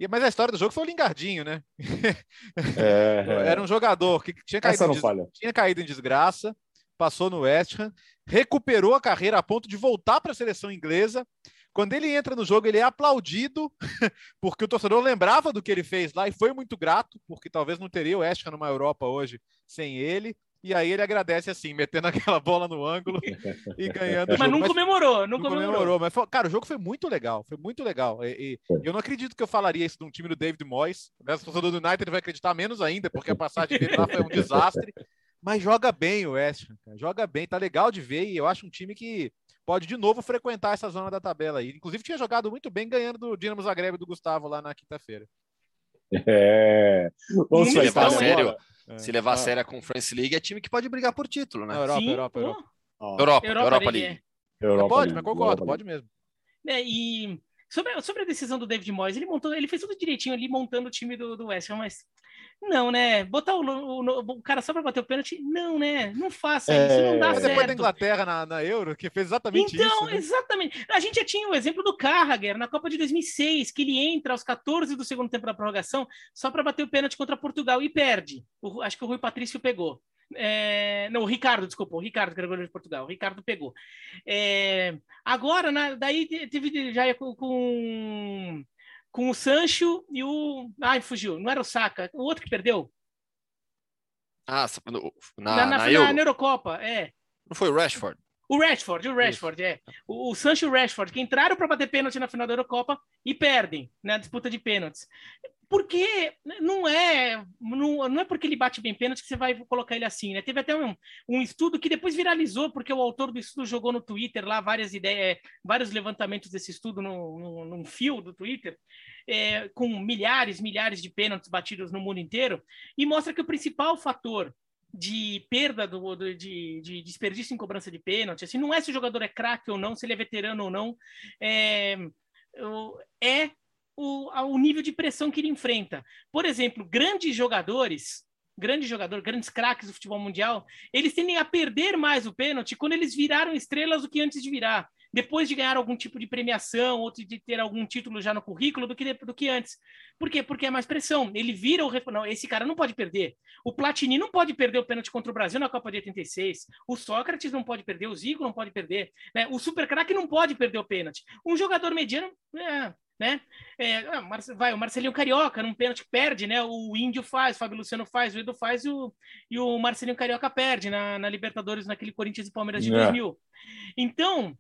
E, mas a história do jogo foi o Lingardinho, né? É, Era um jogador que tinha caído, em, tinha caído em desgraça, passou no West Ham, recuperou a carreira a ponto de voltar para a seleção inglesa. Quando ele entra no jogo, ele é aplaudido, porque o torcedor lembrava do que ele fez lá e foi muito grato, porque talvez não teria o West Ham numa Europa hoje sem ele. E aí ele agradece assim, metendo aquela bola no ângulo e ganhando. Mas não comemorou, não, comemorou. comemorou. Mas, cara, o jogo foi muito legal, foi muito legal. E, e eu não acredito que eu falaria isso de um time do David Moyes. O torcedor do United vai acreditar menos ainda, porque a passagem dele lá foi um desastre. Mas joga bem o West Ham, joga bem, tá legal de ver. E eu acho um time que pode de novo frequentar essa zona da tabela aí. Inclusive tinha jogado muito bem ganhando do Dinamo Zagreb do Gustavo lá na quinta-feira. É. Vamos levar a sério. É. Se levar a sério a Conference League, é time que pode brigar por título, né? Europa, Sim, Europa, Europa. Europa, Europa, Europa, Europa League. Europa pode, League. mas concordo, pode mesmo. É, e sobre, sobre a decisão do David Moyes, ele montou, ele fez tudo direitinho ali montando o time do, do West Ham, mas Não, né? Botar o, o, o cara só para bater o pênalti? Não, né? Não faça é... isso, não dá Mas certo. depois da Inglaterra na, na, Euro, que fez exatamente então, isso. Então, né? exatamente. A gente já tinha o exemplo do Carragher na Copa de 2006, que ele entra aos 14 do segundo tempo da prorrogação só para bater o pênalti contra Portugal e perde. O, acho que o Rui Patrício pegou. É, não, o Ricardo, desculpa, o Ricardo, que era goleiro de Portugal. O Ricardo pegou. É, agora, na, daí teve já com, com com o Sancho e o. Ai, fugiu, não era o Saka, o outro que perdeu. Ah, na, na, na, na, na Eurocopa, é. Não foi o Rashford? O Rashford, o Rashford, Isso. é. O, o Sancho e o Rashford, que entraram para bater pênalti na final da Eurocopa e perdem na disputa de pênaltis. Porque não é, não, não é porque ele bate bem pênalti que você vai colocar ele assim, né? Teve até um, um estudo que depois viralizou, porque o autor do estudo jogou no Twitter lá várias ideias, vários levantamentos desse estudo no, no, num fio do Twitter, é, com milhares, milhares de pênaltis batidos no mundo inteiro, e mostra que o principal fator de perda do, do de, de, desperdício em cobrança de pênalti, assim, não é se o jogador é craque ou não, se ele é veterano ou não, é, é o, o nível de pressão que ele enfrenta. Por exemplo, grandes jogadores, grandes jogadores, grandes craques do futebol mundial, eles tendem a perder mais o pênalti quando eles viraram estrelas do que antes de virar depois de ganhar algum tipo de premiação ou de ter algum título já no currículo do que, do que antes. Por quê? Porque é mais pressão. Ele vira o. Não, esse cara não pode perder. O Platini não pode perder o pênalti contra o Brasil na Copa de 86. O Sócrates não pode perder. O Zico não pode perder. Né? O Super Craque não pode perder o pênalti. Um jogador mediano. É, né? É, ah, vai, o Marcelinho Carioca, num pênalti perde, né? O Índio faz, o Fábio Luciano faz, o Edu faz e o, e o Marcelinho Carioca perde na, na Libertadores, naquele Corinthians e Palmeiras de é. 2000. Então,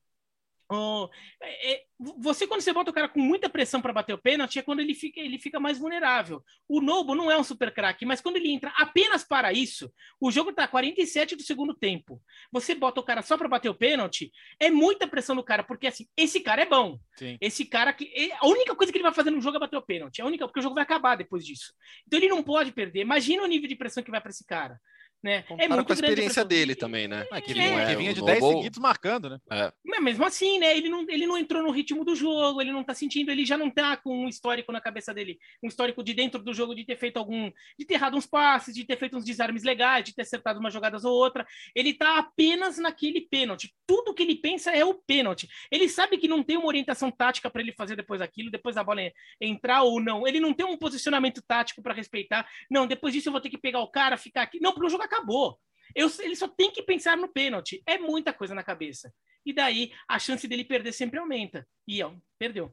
Oh, é, você, quando você bota o cara com muita pressão para bater o pênalti, é quando ele fica, ele fica mais vulnerável. O Nobo não é um super craque, mas quando ele entra apenas para isso, o jogo está 47 do segundo tempo. Você bota o cara só para bater o pênalti, é muita pressão no cara, porque assim, esse cara é bom. Sim. Esse cara que. A única coisa que ele vai fazer no jogo é bater o pênalti. A única, porque o jogo vai acabar depois disso. Então ele não pode perder. Imagina o nível de pressão que vai para esse cara. Né? É muito com a experiência dele também, né? É, que, é, que vinha de 10 seguidos marcando, né? É. Mas mesmo assim, né? Ele não, ele não entrou no ritmo do jogo, ele não tá sentindo, ele já não tá com um histórico na cabeça dele, um histórico de dentro do jogo de ter feito algum, de ter errado uns passes, de ter feito uns desarmes legais, de ter acertado umas jogadas ou outra. Ele tá apenas naquele pênalti. Tudo que ele pensa é o pênalti. Ele sabe que não tem uma orientação tática para ele fazer depois daquilo, depois da bola entrar ou não. Ele não tem um posicionamento tático para respeitar. Não, depois disso eu vou ter que pegar o cara, ficar aqui. Não, o jogo acabou. Eu, ele só tem que pensar no pênalti. É muita coisa na cabeça. E daí a chance dele perder sempre aumenta. E ó, perdeu.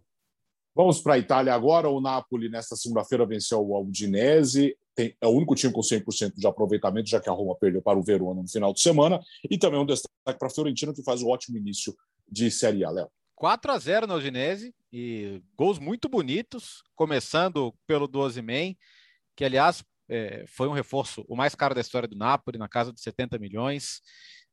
Vamos para a Itália agora. O Napoli, nesta segunda-feira, venceu o Udinese. Tem, é o único time com 100% de aproveitamento, já que a Roma perdeu para o Verona no final de semana. E também um destaque para a Fiorentina, que faz um ótimo início de Série A, Léo. 4 a 0 na Udinese e gols muito bonitos, começando pelo do Ozyman, que aliás é, foi um reforço o mais caro da história do Napoli, na casa de 70 milhões.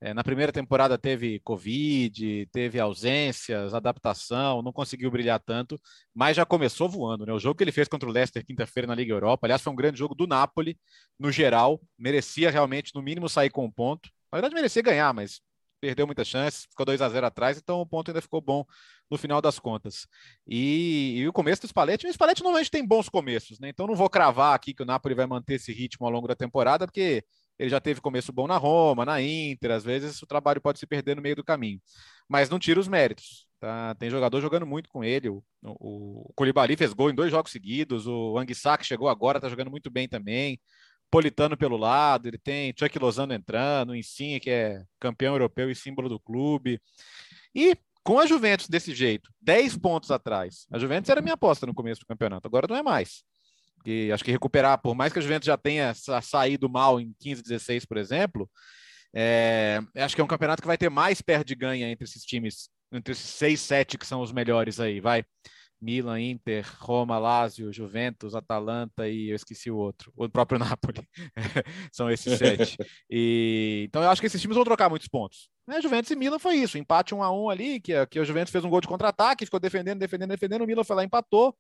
É, na primeira temporada teve Covid, teve ausências, adaptação, não conseguiu brilhar tanto, mas já começou voando. Né? O jogo que ele fez contra o Leicester quinta-feira na Liga Europa, aliás, foi um grande jogo do Napoli, no geral, merecia realmente, no mínimo, sair com um ponto. Na verdade, merecia ganhar, mas perdeu muitas chances, ficou 2 a 0 atrás, então o ponto ainda ficou bom no final das contas. E, e o começo do Spalletti, o Spalletti normalmente tem bons começos, né? Então não vou cravar aqui que o Napoli vai manter esse ritmo ao longo da temporada, porque ele já teve começo bom na Roma, na Inter, às vezes o trabalho pode se perder no meio do caminho. Mas não tira os méritos. Tá? Tem jogador jogando muito com ele. O, o, o Colibali fez gol em dois jogos seguidos. O Anguissa, que chegou agora, está jogando muito bem também. Politano pelo lado, ele tem Chuck Lozano entrando, o Insigne, que é campeão europeu e símbolo do clube. E com a Juventus desse jeito, 10 pontos atrás, a Juventus era minha aposta no começo do campeonato, agora não é mais. E acho que recuperar, por mais que a Juventus já tenha saído mal em 15, 16, por exemplo, é, acho que é um campeonato que vai ter mais perde de ganha entre esses times, entre esses 6, 7 que são os melhores aí, vai. Milan, Inter, Roma, Lazio, Juventus, Atalanta e eu esqueci o outro, o próprio Napoli. São esses sete. E, então eu acho que esses times vão trocar muitos pontos. Né? Juventus e Milan foi isso, empate um a um ali, que, que o Juventus fez um gol de contra-ataque, ficou defendendo, defendendo, defendendo, o Milan foi lá empatou.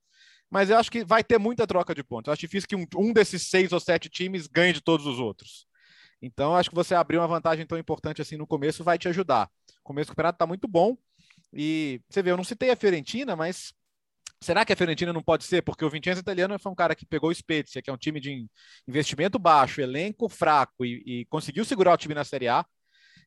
Mas eu acho que vai ter muita troca de pontos. Eu acho difícil que um, um desses seis ou sete times ganhe de todos os outros. Então, acho que você abrir uma vantagem tão importante assim no começo vai te ajudar. O começo do campeonato está muito bom. E você vê, eu não citei a Fiorentina, mas Será que a Fiorentina não pode ser? Porque o Vincenzo Italiano foi um cara que pegou o Spezia, que é um time de investimento baixo, elenco fraco, e, e conseguiu segurar o time na Série A.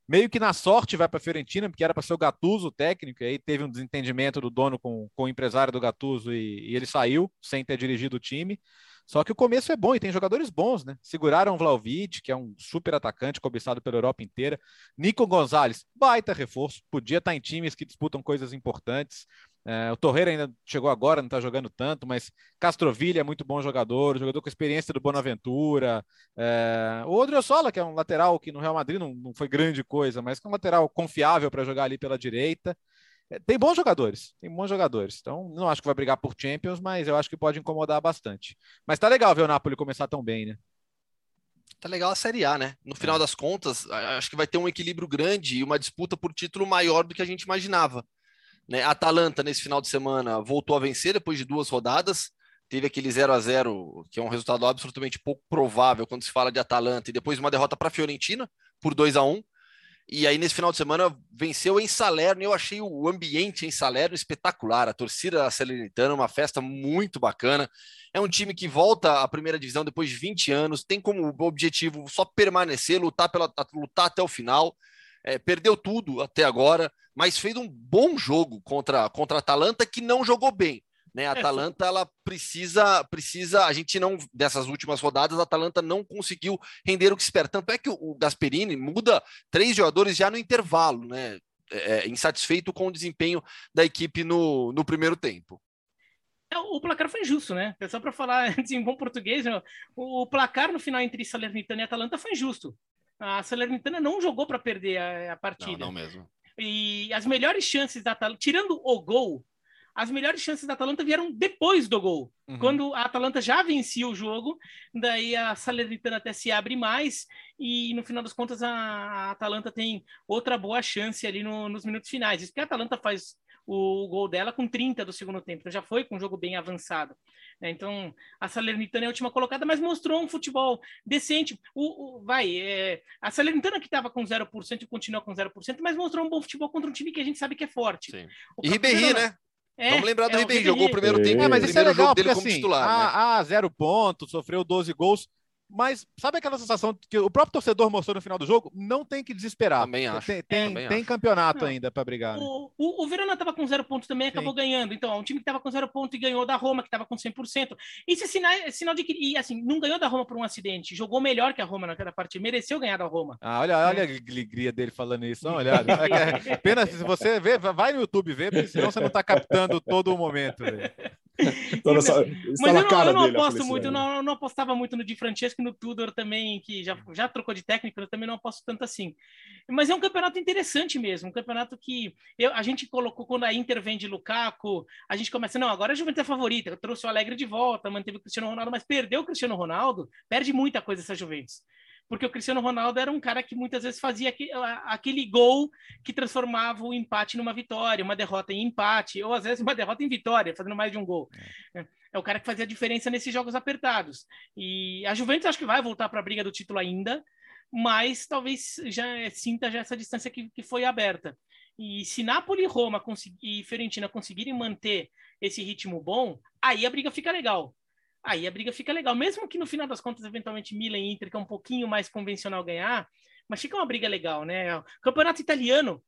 Meio que na sorte vai para a Fiorentina, porque era para ser o Gattuso o técnico, e aí teve um desentendimento do dono com, com o empresário do Gattuso e, e ele saiu sem ter dirigido o time. Só que o começo é bom e tem jogadores bons, né? Seguraram o Vlaovic, que é um super atacante cobiçado pela Europa inteira. Nico Gonzalez, baita reforço, podia estar em times que disputam coisas importantes. É, o Torreira ainda chegou agora, não está jogando tanto, mas Castrovilha é muito bom jogador, jogador com experiência do Bonaventura. É, o Odriozola, que é um lateral que no Real Madrid não, não foi grande coisa, mas que é um lateral confiável para jogar ali pela direita. É, tem bons jogadores, tem bons jogadores. Então, não acho que vai brigar por Champions, mas eu acho que pode incomodar bastante. Mas tá legal ver o Napoli começar tão bem, né? Tá legal a Série A, né? No final é. das contas, acho que vai ter um equilíbrio grande e uma disputa por título maior do que a gente imaginava. Né? Atalanta, nesse final de semana, voltou a vencer depois de duas rodadas. Teve aquele 0 a 0 que é um resultado absolutamente pouco provável quando se fala de Atalanta, e depois uma derrota para a Fiorentina por 2 a 1 e aí, nesse final de semana, venceu em Salerno. Eu achei o ambiente em Salerno espetacular. A torcida da Salernitana, uma festa muito bacana. É um time que volta à primeira divisão depois de 20 anos, tem como objetivo só permanecer, lutar, pela, lutar até o final. É, perdeu tudo até agora, mas fez um bom jogo contra, contra a Atalanta, que não jogou bem. Né? A é, Atalanta ela precisa, precisa. A gente não dessas últimas rodadas, a Atalanta não conseguiu render o que espera. Tanto é que o Gasperini muda três jogadores já no intervalo, né? É, é, insatisfeito com o desempenho da equipe no, no primeiro tempo. É, o placar foi injusto, né? É só para falar em bom português, o, placar no final entre Salernitana e Atalanta foi injusto. A Salernitana não jogou para perder a, a partida. Não, não mesmo. E as melhores chances da Atalanta, tirando o gol, as melhores chances da Atalanta vieram depois do gol. Uhum. Quando a Atalanta já vencia o jogo, daí a Salernitana até se abre mais e no final das contas a, Atalanta tem outra boa chance ali no, nos minutos finais. Isso porque a Atalanta faz o gol dela com 30 do segundo tempo, então já foi com um jogo bem avançado. Né? Então a Salernitana é a última colocada, mas mostrou um futebol decente. O, o vai, é, a Salernitana que estava com 0% e continua com 0%, mas mostrou um bom futebol contra um time que a gente sabe que é forte. E Ribeirinho, né? É, Vamos lembrar do é, Ribeirinho, jogou o primeiro tempo. É, mas isso é legal, porque assim, titular, a, né? a zero pontos, sofreu 12 gols. Mas sabe aquela sensação que o próprio torcedor mostrou no final do jogo? Não tem que desesperar. Também acho. Tem, tem, também tem acho. campeonato não. ainda para brigar. Né? O, o, o Verona estava com zero pontos também, acabou Sim. ganhando. Então, um time que estava com zero ponto e ganhou da Roma, que estava com 100%. Isso é sinal, é sinal de que, e, assim, não ganhou da Roma por um acidente, jogou melhor que a Roma naquela partida, mereceu ganhar da Roma. Ah, olha, olha é. a alegria dele falando isso. Olha, é, apenas se você vê, vai no YouTube ver, porque senão você não está captando todo o momento. Véio. Então, mas eu não, eu não aposto muito, eu não, eu não apostava muito no Di Francesco e no Tudor também, que já, já trocou de técnico, eu também não aposto tanto assim. Mas é um campeonato interessante mesmo, um campeonato que eu, a gente colocou quando a Inter vende Lukaku, a gente começa, não, agora a Juventus é favorita, trouxe o Alegre de volta, manteve o Cristiano Ronaldo, mas perdeu o Cristiano Ronaldo, perde muita coisa essa Juventus porque o Cristiano Ronaldo era um cara que muitas vezes fazia aquele gol que transformava o empate numa vitória, uma derrota em empate, ou às vezes uma derrota em vitória, fazendo mais de um gol. É, é o cara que fazia a diferença nesses jogos apertados. E a Juventus acho que vai voltar para a briga do título ainda, mas talvez já sinta já essa distância que, que foi aberta. E se Napoli, Roma e Fiorentina conseguirem manter esse ritmo bom, aí a briga fica legal aí a briga fica legal. Mesmo que no final das contas, eventualmente, Milan e Inter, que é um pouquinho mais convencional ganhar, mas fica uma briga legal, né? Campeonato italiano,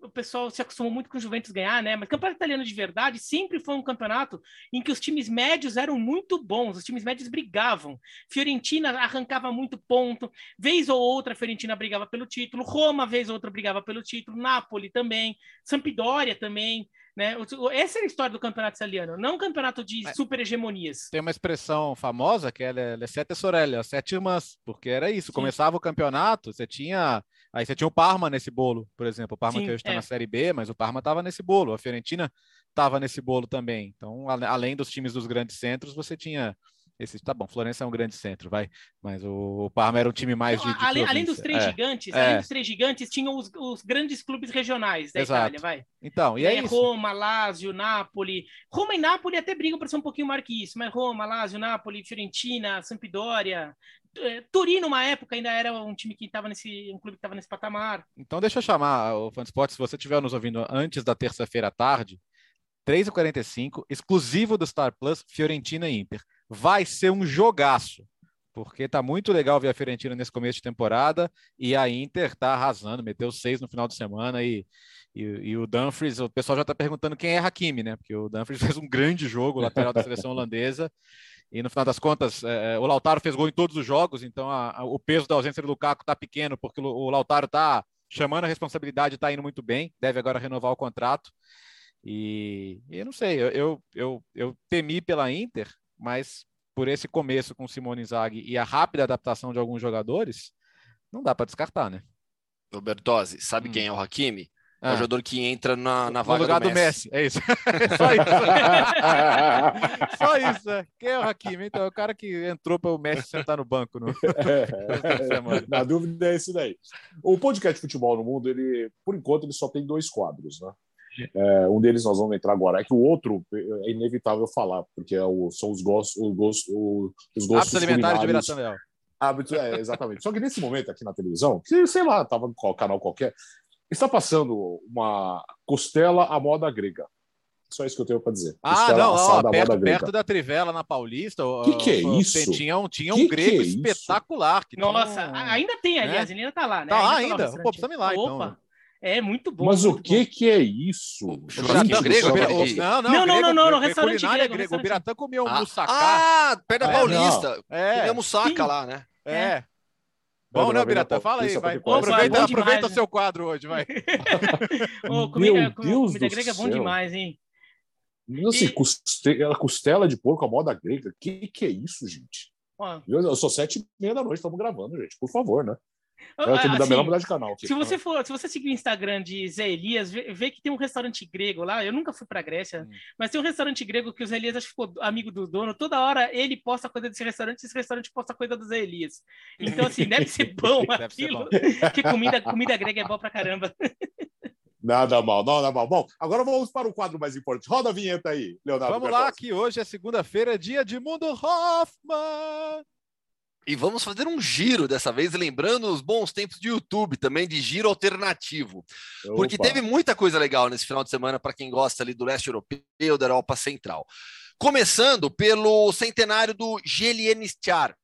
o pessoal se acostumou muito com o Juventus ganhar, né? Mas campeonato italiano de verdade sempre foi um campeonato em que os times médios eram muito bons, os times médios brigavam. Fiorentina arrancava muito ponto, vez ou outra a Fiorentina brigava pelo título, Roma vez ou outra brigava pelo título, Napoli também, Sampdoria também. Né? Essa é a história do campeonato italiano, não um campeonato de super hegemonias. Tem uma expressão famosa que é Le Sette Sorelle, as sete irmãs, porque era isso. Sim. Começava o campeonato, você tinha. Aí você tinha o Parma nesse bolo, por exemplo. O Parma Sim, que hoje está é. na Série B, mas o Parma estava nesse bolo. A Fiorentina estava nesse bolo também. Então, além dos times dos grandes centros, você tinha esse, tá bom, Florença é um grande centro, vai. Mas o, Parma era um time mais de. de além, além, dos três é, gigantes, é. além dos três gigantes, tinham os, os grandes clubes regionais da Exato. Itália, vai. Então, e, é isso. Roma, Lazio, Napoli. Roma e Napoli até brigam para ser um pouquinho maior que isso, mas Roma, Lazio, Napoli, Fiorentina, Sampdoria. É, Turino, uma época, ainda era um time que estava nesse. um clube que estava nesse patamar. Então, deixa eu chamar o Fansport, se você estiver nos ouvindo antes da terça-feira à tarde 3h45, exclusivo do Star Plus, Fiorentina e Inter. Vai ser um jogaço, porque tá muito legal ver a Fiorentina nesse começo de temporada e a Inter tá arrasando, meteu seis no final de semana e, e, e o Dumfries, o pessoal já tá perguntando quem é Hakimi, né? Porque o Dumfries fez um grande jogo, lateral da seleção holandesa, e no final das contas, é, é, o Lautaro fez gol em todos os jogos, então a, a, o peso da ausência do Lukaku tá pequeno, porque o, o Lautaro tá chamando a responsabilidade, tá indo muito bem, deve agora renovar o contrato. E, eu não sei, eu, eu, eu, eu, temi pela Inter, mas por esse começo com Simone Inzaghi e a rápida adaptação de alguns jogadores, não dá para descartar, né? Robertosi, sabe hum. quem é o Hakimi? É o ah. jogador que entra na, na vaga no lugar do Messi. Do Messi. É isso. Só isso. Só isso. É. Quem é o Hakimi? Então, é o cara que entrou para o Messi sentar no banco. No... É, na dúvida é esse daí. O podcast Futebol no Mundo, ele, por enquanto, ele só tem dois quadros, né? É, um deles nós vamos entrar agora. É que o outro é inevitável falar, porque é o, são os gostos, os gostos, os gostos Hábitos alimentares de Biratã Leal. Hábitos, é, exatamente. Só que nesse momento aqui na televisão, que sei lá, tava no canal qualquer, está passando uma costela à moda grega. Só isso que eu tenho para dizer. Ah, costela não, ó, perto, perto da Trivela, na Paulista. O que, que é isso? Tinha um, tinha um que grego que é espetacular. Que Nossa, ainda tem, aliás, né? ele ainda tá lá, né? Tá lá ainda? Pô, precisa ir lá, então. É muito bom. Mas muito o que bom. que é isso? Churrasco grego? Não, não, não, não, não, no restaurante grego. grego. O Biratã comeu um ah, moussaka. Ah, perto da Paulista. É. Comeu moussaka lá, né? É. Bom, né, Biratã? Fala aí, vai. Aproveita, aproveita o seu quadro hoje, vai. Ô, comida, Meu Deus comida grega é bom demais, hein? Nossa, e... costela, costela de porco à moda grega. Que que é isso, gente? Eu sou sete e meia da noite, estamos gravando, gente. Por favor, né? Eu assim, melhor mudar de canal. Se você for, se você seguir o Instagram de Zé Elias, vê, vê, que tem um restaurante grego lá. Eu nunca fui para Grécia, hum. mas tem um restaurante grego que o Zé Elias acho que ficou amigo do dono. Toda hora ele posta coisa desse restaurante, esse restaurante posta coisa do Zé Elias. Então assim deve ser bom deve aquilo. Ser bom. que comida, comida grega é bom pra caramba. Nada mal, nada mal. Bom, agora vamos para o quadro mais importante. Roda a vinheta aí, Leonardo. Vamos lá, que hoje é segunda-feira, dia de Mundo Hoffman. E vamos fazer um giro dessa vez, lembrando os bons tempos de YouTube também, de giro alternativo. Opa. Porque teve muita coisa legal nesse final de semana para quem gosta ali do leste europeu, da Europa Central. Começando pelo centenário do Gelienistar,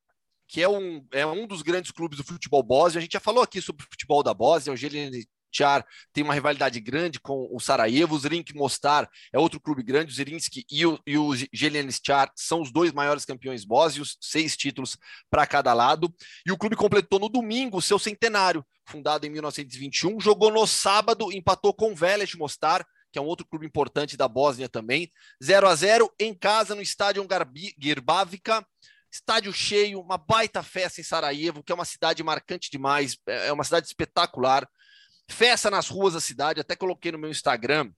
que é um, é um dos grandes clubes do futebol bósnio. A gente já falou aqui sobre o futebol da Bósnia, o Gelienistar Char tem uma rivalidade grande com o Sarajevo, o Zrinski Mostar é outro clube grande, o Zrinski e o, e o são os dois maiores campeões bósnios, seis títulos para cada lado, e o clube completou no domingo seu centenário, fundado em 1921, jogou no sábado, empatou com o Velej Mostar, que é um outro clube importante da Bósnia também, 0 a 0 em casa no estádio Girbavica, estádio cheio, uma baita festa em Sarajevo, que é uma cidade marcante demais, é uma cidade espetacular. Festa nas ruas da cidade, até coloquei no meu Instagram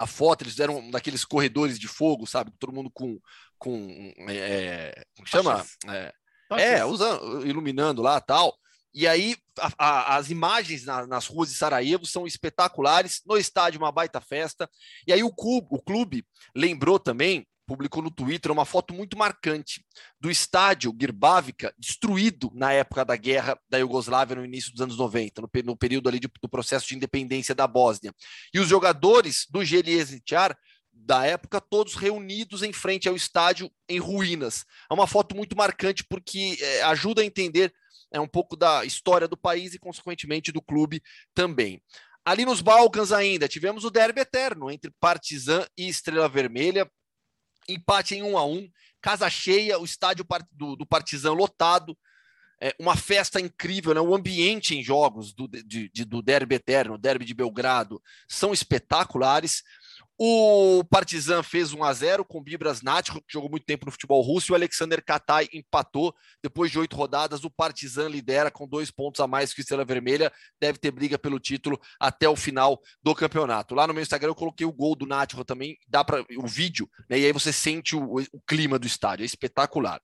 a foto, eles fizeram um daqueles corredores de fogo, sabe? Todo mundo com. com é, como chama? É, é, usando, iluminando lá tal. E aí, a, a, as imagens na, nas ruas de Sarajevo são espetaculares. No estádio, uma baita festa. E aí, o clube, o clube lembrou também publicou no Twitter uma foto muito marcante do estádio Girbavica destruído na época da guerra da Iugoslávia no início dos anos 90, no, no período ali de, do processo de independência da Bósnia. E os jogadores do Geljesničar da época, todos reunidos em frente ao estádio em ruínas. É uma foto muito marcante porque é, ajuda a entender é, um pouco da história do país e, consequentemente, do clube também. Ali nos Balcãs ainda, tivemos o derby eterno entre Partizan e Estrela Vermelha, empate em um a um, casa cheia, o estádio do, do Partizan lotado, é, uma festa incrível, né? o ambiente em jogos do, de, de, do Derby Eterno, Derby de Belgrado, são espetaculares. O Partizan fez 1 a 0 com Bibras Nático, que jogou muito tempo no futebol russo, e o Alexander Katai empatou. Depois de oito rodadas, o Partizan lidera com dois pontos a mais que o Estrela Vermelha. Deve ter briga pelo título até o final do campeonato. Lá no meu Instagram eu coloquei o gol do Nático também, dá para o vídeo, né? e aí você sente o, o clima do estádio, é espetacular.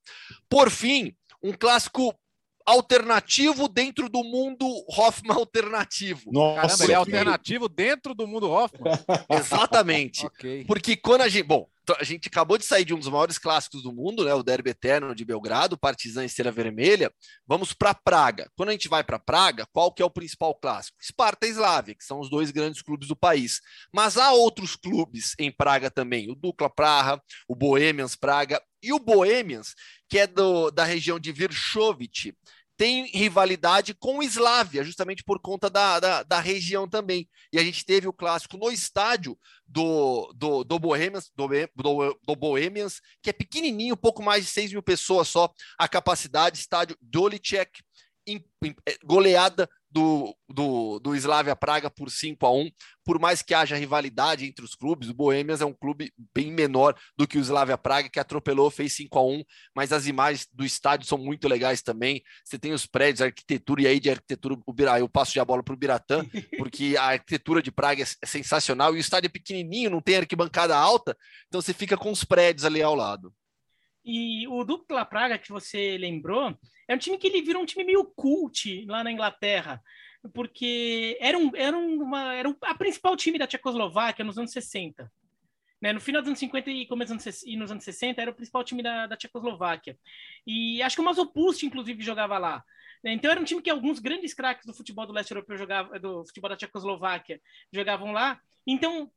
Por fim, um clássico alternativo dentro do mundo Hoffman alternativo. Nossa, Caramba, ele é alternativo dentro do mundo Hoffman? Exatamente. okay. Porque quando a gente. Bom, a gente acabou de sair de um dos maiores clássicos do mundo, né? O Derby Eterno de Belgrado, Partizan e Estrela Vermelha. Vamos para Praga. Quando a gente vai para Praga, qual que é o principal clássico? Sparta e Slavia, que são os dois grandes clubes do país. Mas há outros clubes em Praga também, o Dukla Praga, o Bohemians Praga e o Bohemians, que é do, da região de Virchovice, tem rivalidade com Slavia, justamente por conta da, da, da, região também. E a gente teve o clássico no estádio do, do, do, Bohemians, do, do, do Bohemians, que é pequenininho, pouco mais de 6 mil pessoas só a capacidade, estádio Dolicek, goleada do, do, do Slavia Praga por 5 a 1 por mais que haja rivalidade entre os clubes, o Bohemians é um clube bem menor do que o Slavia Praga, que atropelou, fez 5 a 1 mas as imagens do estádio são muito legais também. Você tem os prédios, a arquitetura, e aí de arquitetura, o Bira, eu passo de a bola para o Biratã, porque a arquitetura de Praga é sensacional, e o estádio é pequenininho, não tem arquibancada alta, então você fica com os prédios ali ao lado. E o Dupla Praga, que você lembrou, é um time que ele virou um time meio cult lá na Inglaterra, porque era, um, era, uma, era um, a principal time da Tchecoslováquia nos anos 60. Né? No final dos anos 50 e começo dos anos, e nos anos 60, era o principal time da, da Tchecoslováquia. E acho que o Mazopust, inclusive, jogava lá. Então era um time que alguns grandes craques do futebol do leste europeu jogavam, do futebol da Tchecoslováquia jogavam lá. Então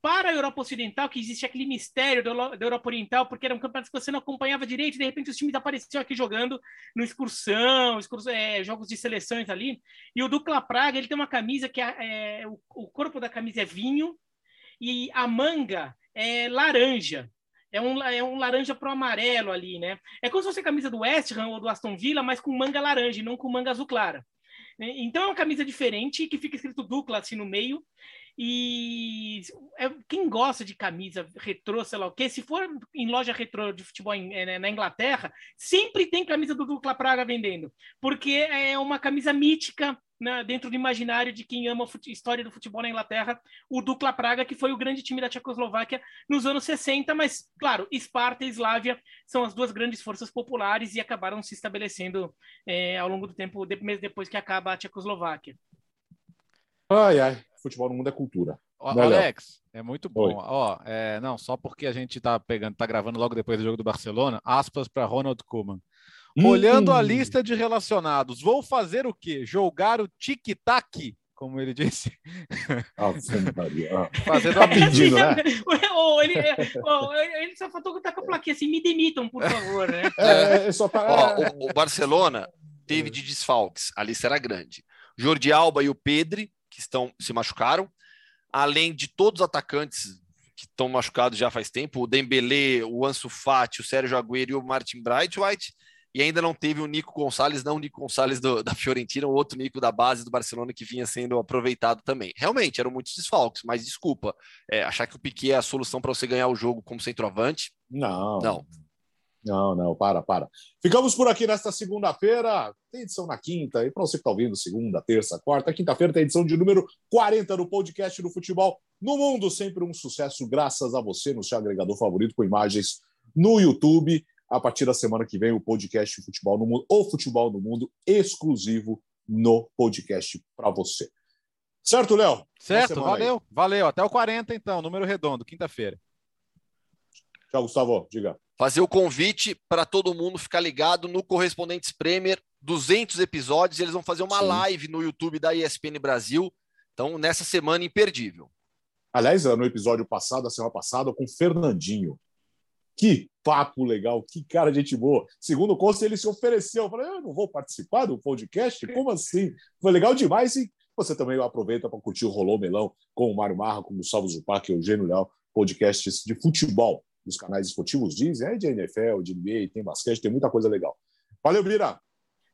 para a Europa Ocidental, que existe aquele mistério da Europa Oriental, porque eram campeonatos que você não acompanhava direito, e de repente os times apareciam aqui jogando no excursão, excursão é, jogos de seleções ali. E o Dukla Praga, ele tem uma camisa que é, é, o, o, corpo da camisa é vinho e a manga é laranja. É um, é um laranja pro amarelo ali, né? É como se fosse a camisa do West Ham ou do Aston Villa, mas com manga laranja e não com manga azul clara. Então é uma camisa diferente, que fica escrito Dukla assim no meio, e é, quem gosta de camisa retrô, sei lá o quê, se for em loja retrô de futebol é, na Inglaterra, sempre tem camisa do Dupla Praga vendendo, porque é uma camisa mítica né, dentro do imaginário de quem ama a história do futebol na Inglaterra, o Dukla Praga, que foi o grande time da Tchecoslováquia nos anos 60, mas, claro, Esparta e Slavia são as duas grandes forças populares e acabaram se estabelecendo é, ao longo do tempo, mesmo depois que acaba a Tchecoslováquia. Ai, ai futebol no mundo é cultura. O, Alex, é muito bom. Ó, é, não, só porque a gente tá pegando, tá gravando logo depois do jogo do Barcelona, aspas para Ronald Koeman. Hum. Olhando a lista de relacionados, vou fazer o quê? Jogar o tic-tac, como ele disse. Ah, Fazendo a pedido, né? ele, é, ele só faltou estar com a plaquinha assim, me demitam, por favor, né? É, é só pra... Ó, o, o Barcelona teve de desfalques, a lista era grande. Jordi Alba e o Pedri que estão se machucaram, além de todos os atacantes que estão machucados já faz tempo, o Dembélé, o Ansu Fati, o Sérgio Agüero e o Martin Brightwhite, e ainda não teve o Nico Gonçalves, não o Nico Gonçalves do, da Fiorentina, o outro Nico da base do Barcelona que vinha sendo aproveitado também. Realmente, eram muitos desfalques, mas desculpa, é, achar que o Piquet é a solução para você ganhar o jogo como centroavante? Não. Não. Não, não, para, para. Ficamos por aqui nesta segunda-feira. Tem edição na quinta, e para você que está ouvindo, segunda, terça, quarta, quinta-feira tem edição de número 40 do podcast do futebol no mundo. Sempre um sucesso, graças a você, no seu agregador favorito, com imagens no YouTube. A partir da semana que vem, o podcast Futebol no Mundo, ou Futebol no Mundo, exclusivo no podcast para você. Certo, Léo? Certo, valeu, aí. valeu. Até o 40, então, número redondo, quinta-feira. Tchau, Gustavo, diga fazer o convite para todo mundo ficar ligado no Correspondentes Premier, 200 episódios, eles vão fazer uma Sim. live no YouTube da ESPN Brasil. Então, nessa semana imperdível. Aliás, no episódio passado, a semana passada, com o Fernandinho. Que papo legal, que cara de gente boa. Segundo o Costa, ele se ofereceu. Eu falei, eu não vou participar do podcast? Como assim? Foi legal demais e você também aproveita para curtir o Rolô Melão com o Mário Marra, com o Salvo Zupac e o Eugênio Léo, podcasts de futebol nos canais esportivos dizem, é de NFL, de NBA, tem basquete, tem muita coisa legal. Valeu, Bira!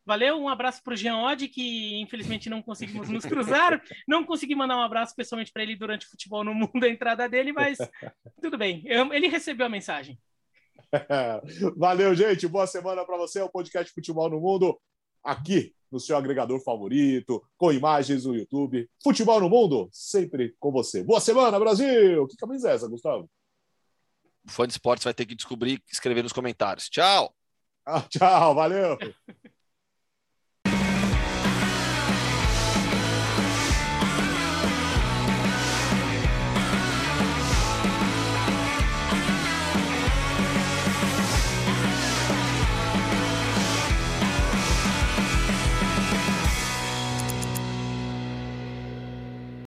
Valeu, um abraço para o Jean Odd, que infelizmente não conseguimos nos cruzar. Não consegui mandar um abraço pessoalmente para ele durante o futebol no mundo, a entrada dele, mas tudo bem. Eu, ele recebeu a mensagem. Valeu, gente. Boa semana para você. É o podcast Futebol no Mundo, aqui no seu agregador favorito, com imagens no YouTube. Futebol no Mundo, sempre com você. Boa semana, Brasil! Que camisa é essa, Gustavo? O fã de esportes vai ter que descobrir e escrever nos comentários. Tchau! Ah, tchau, valeu!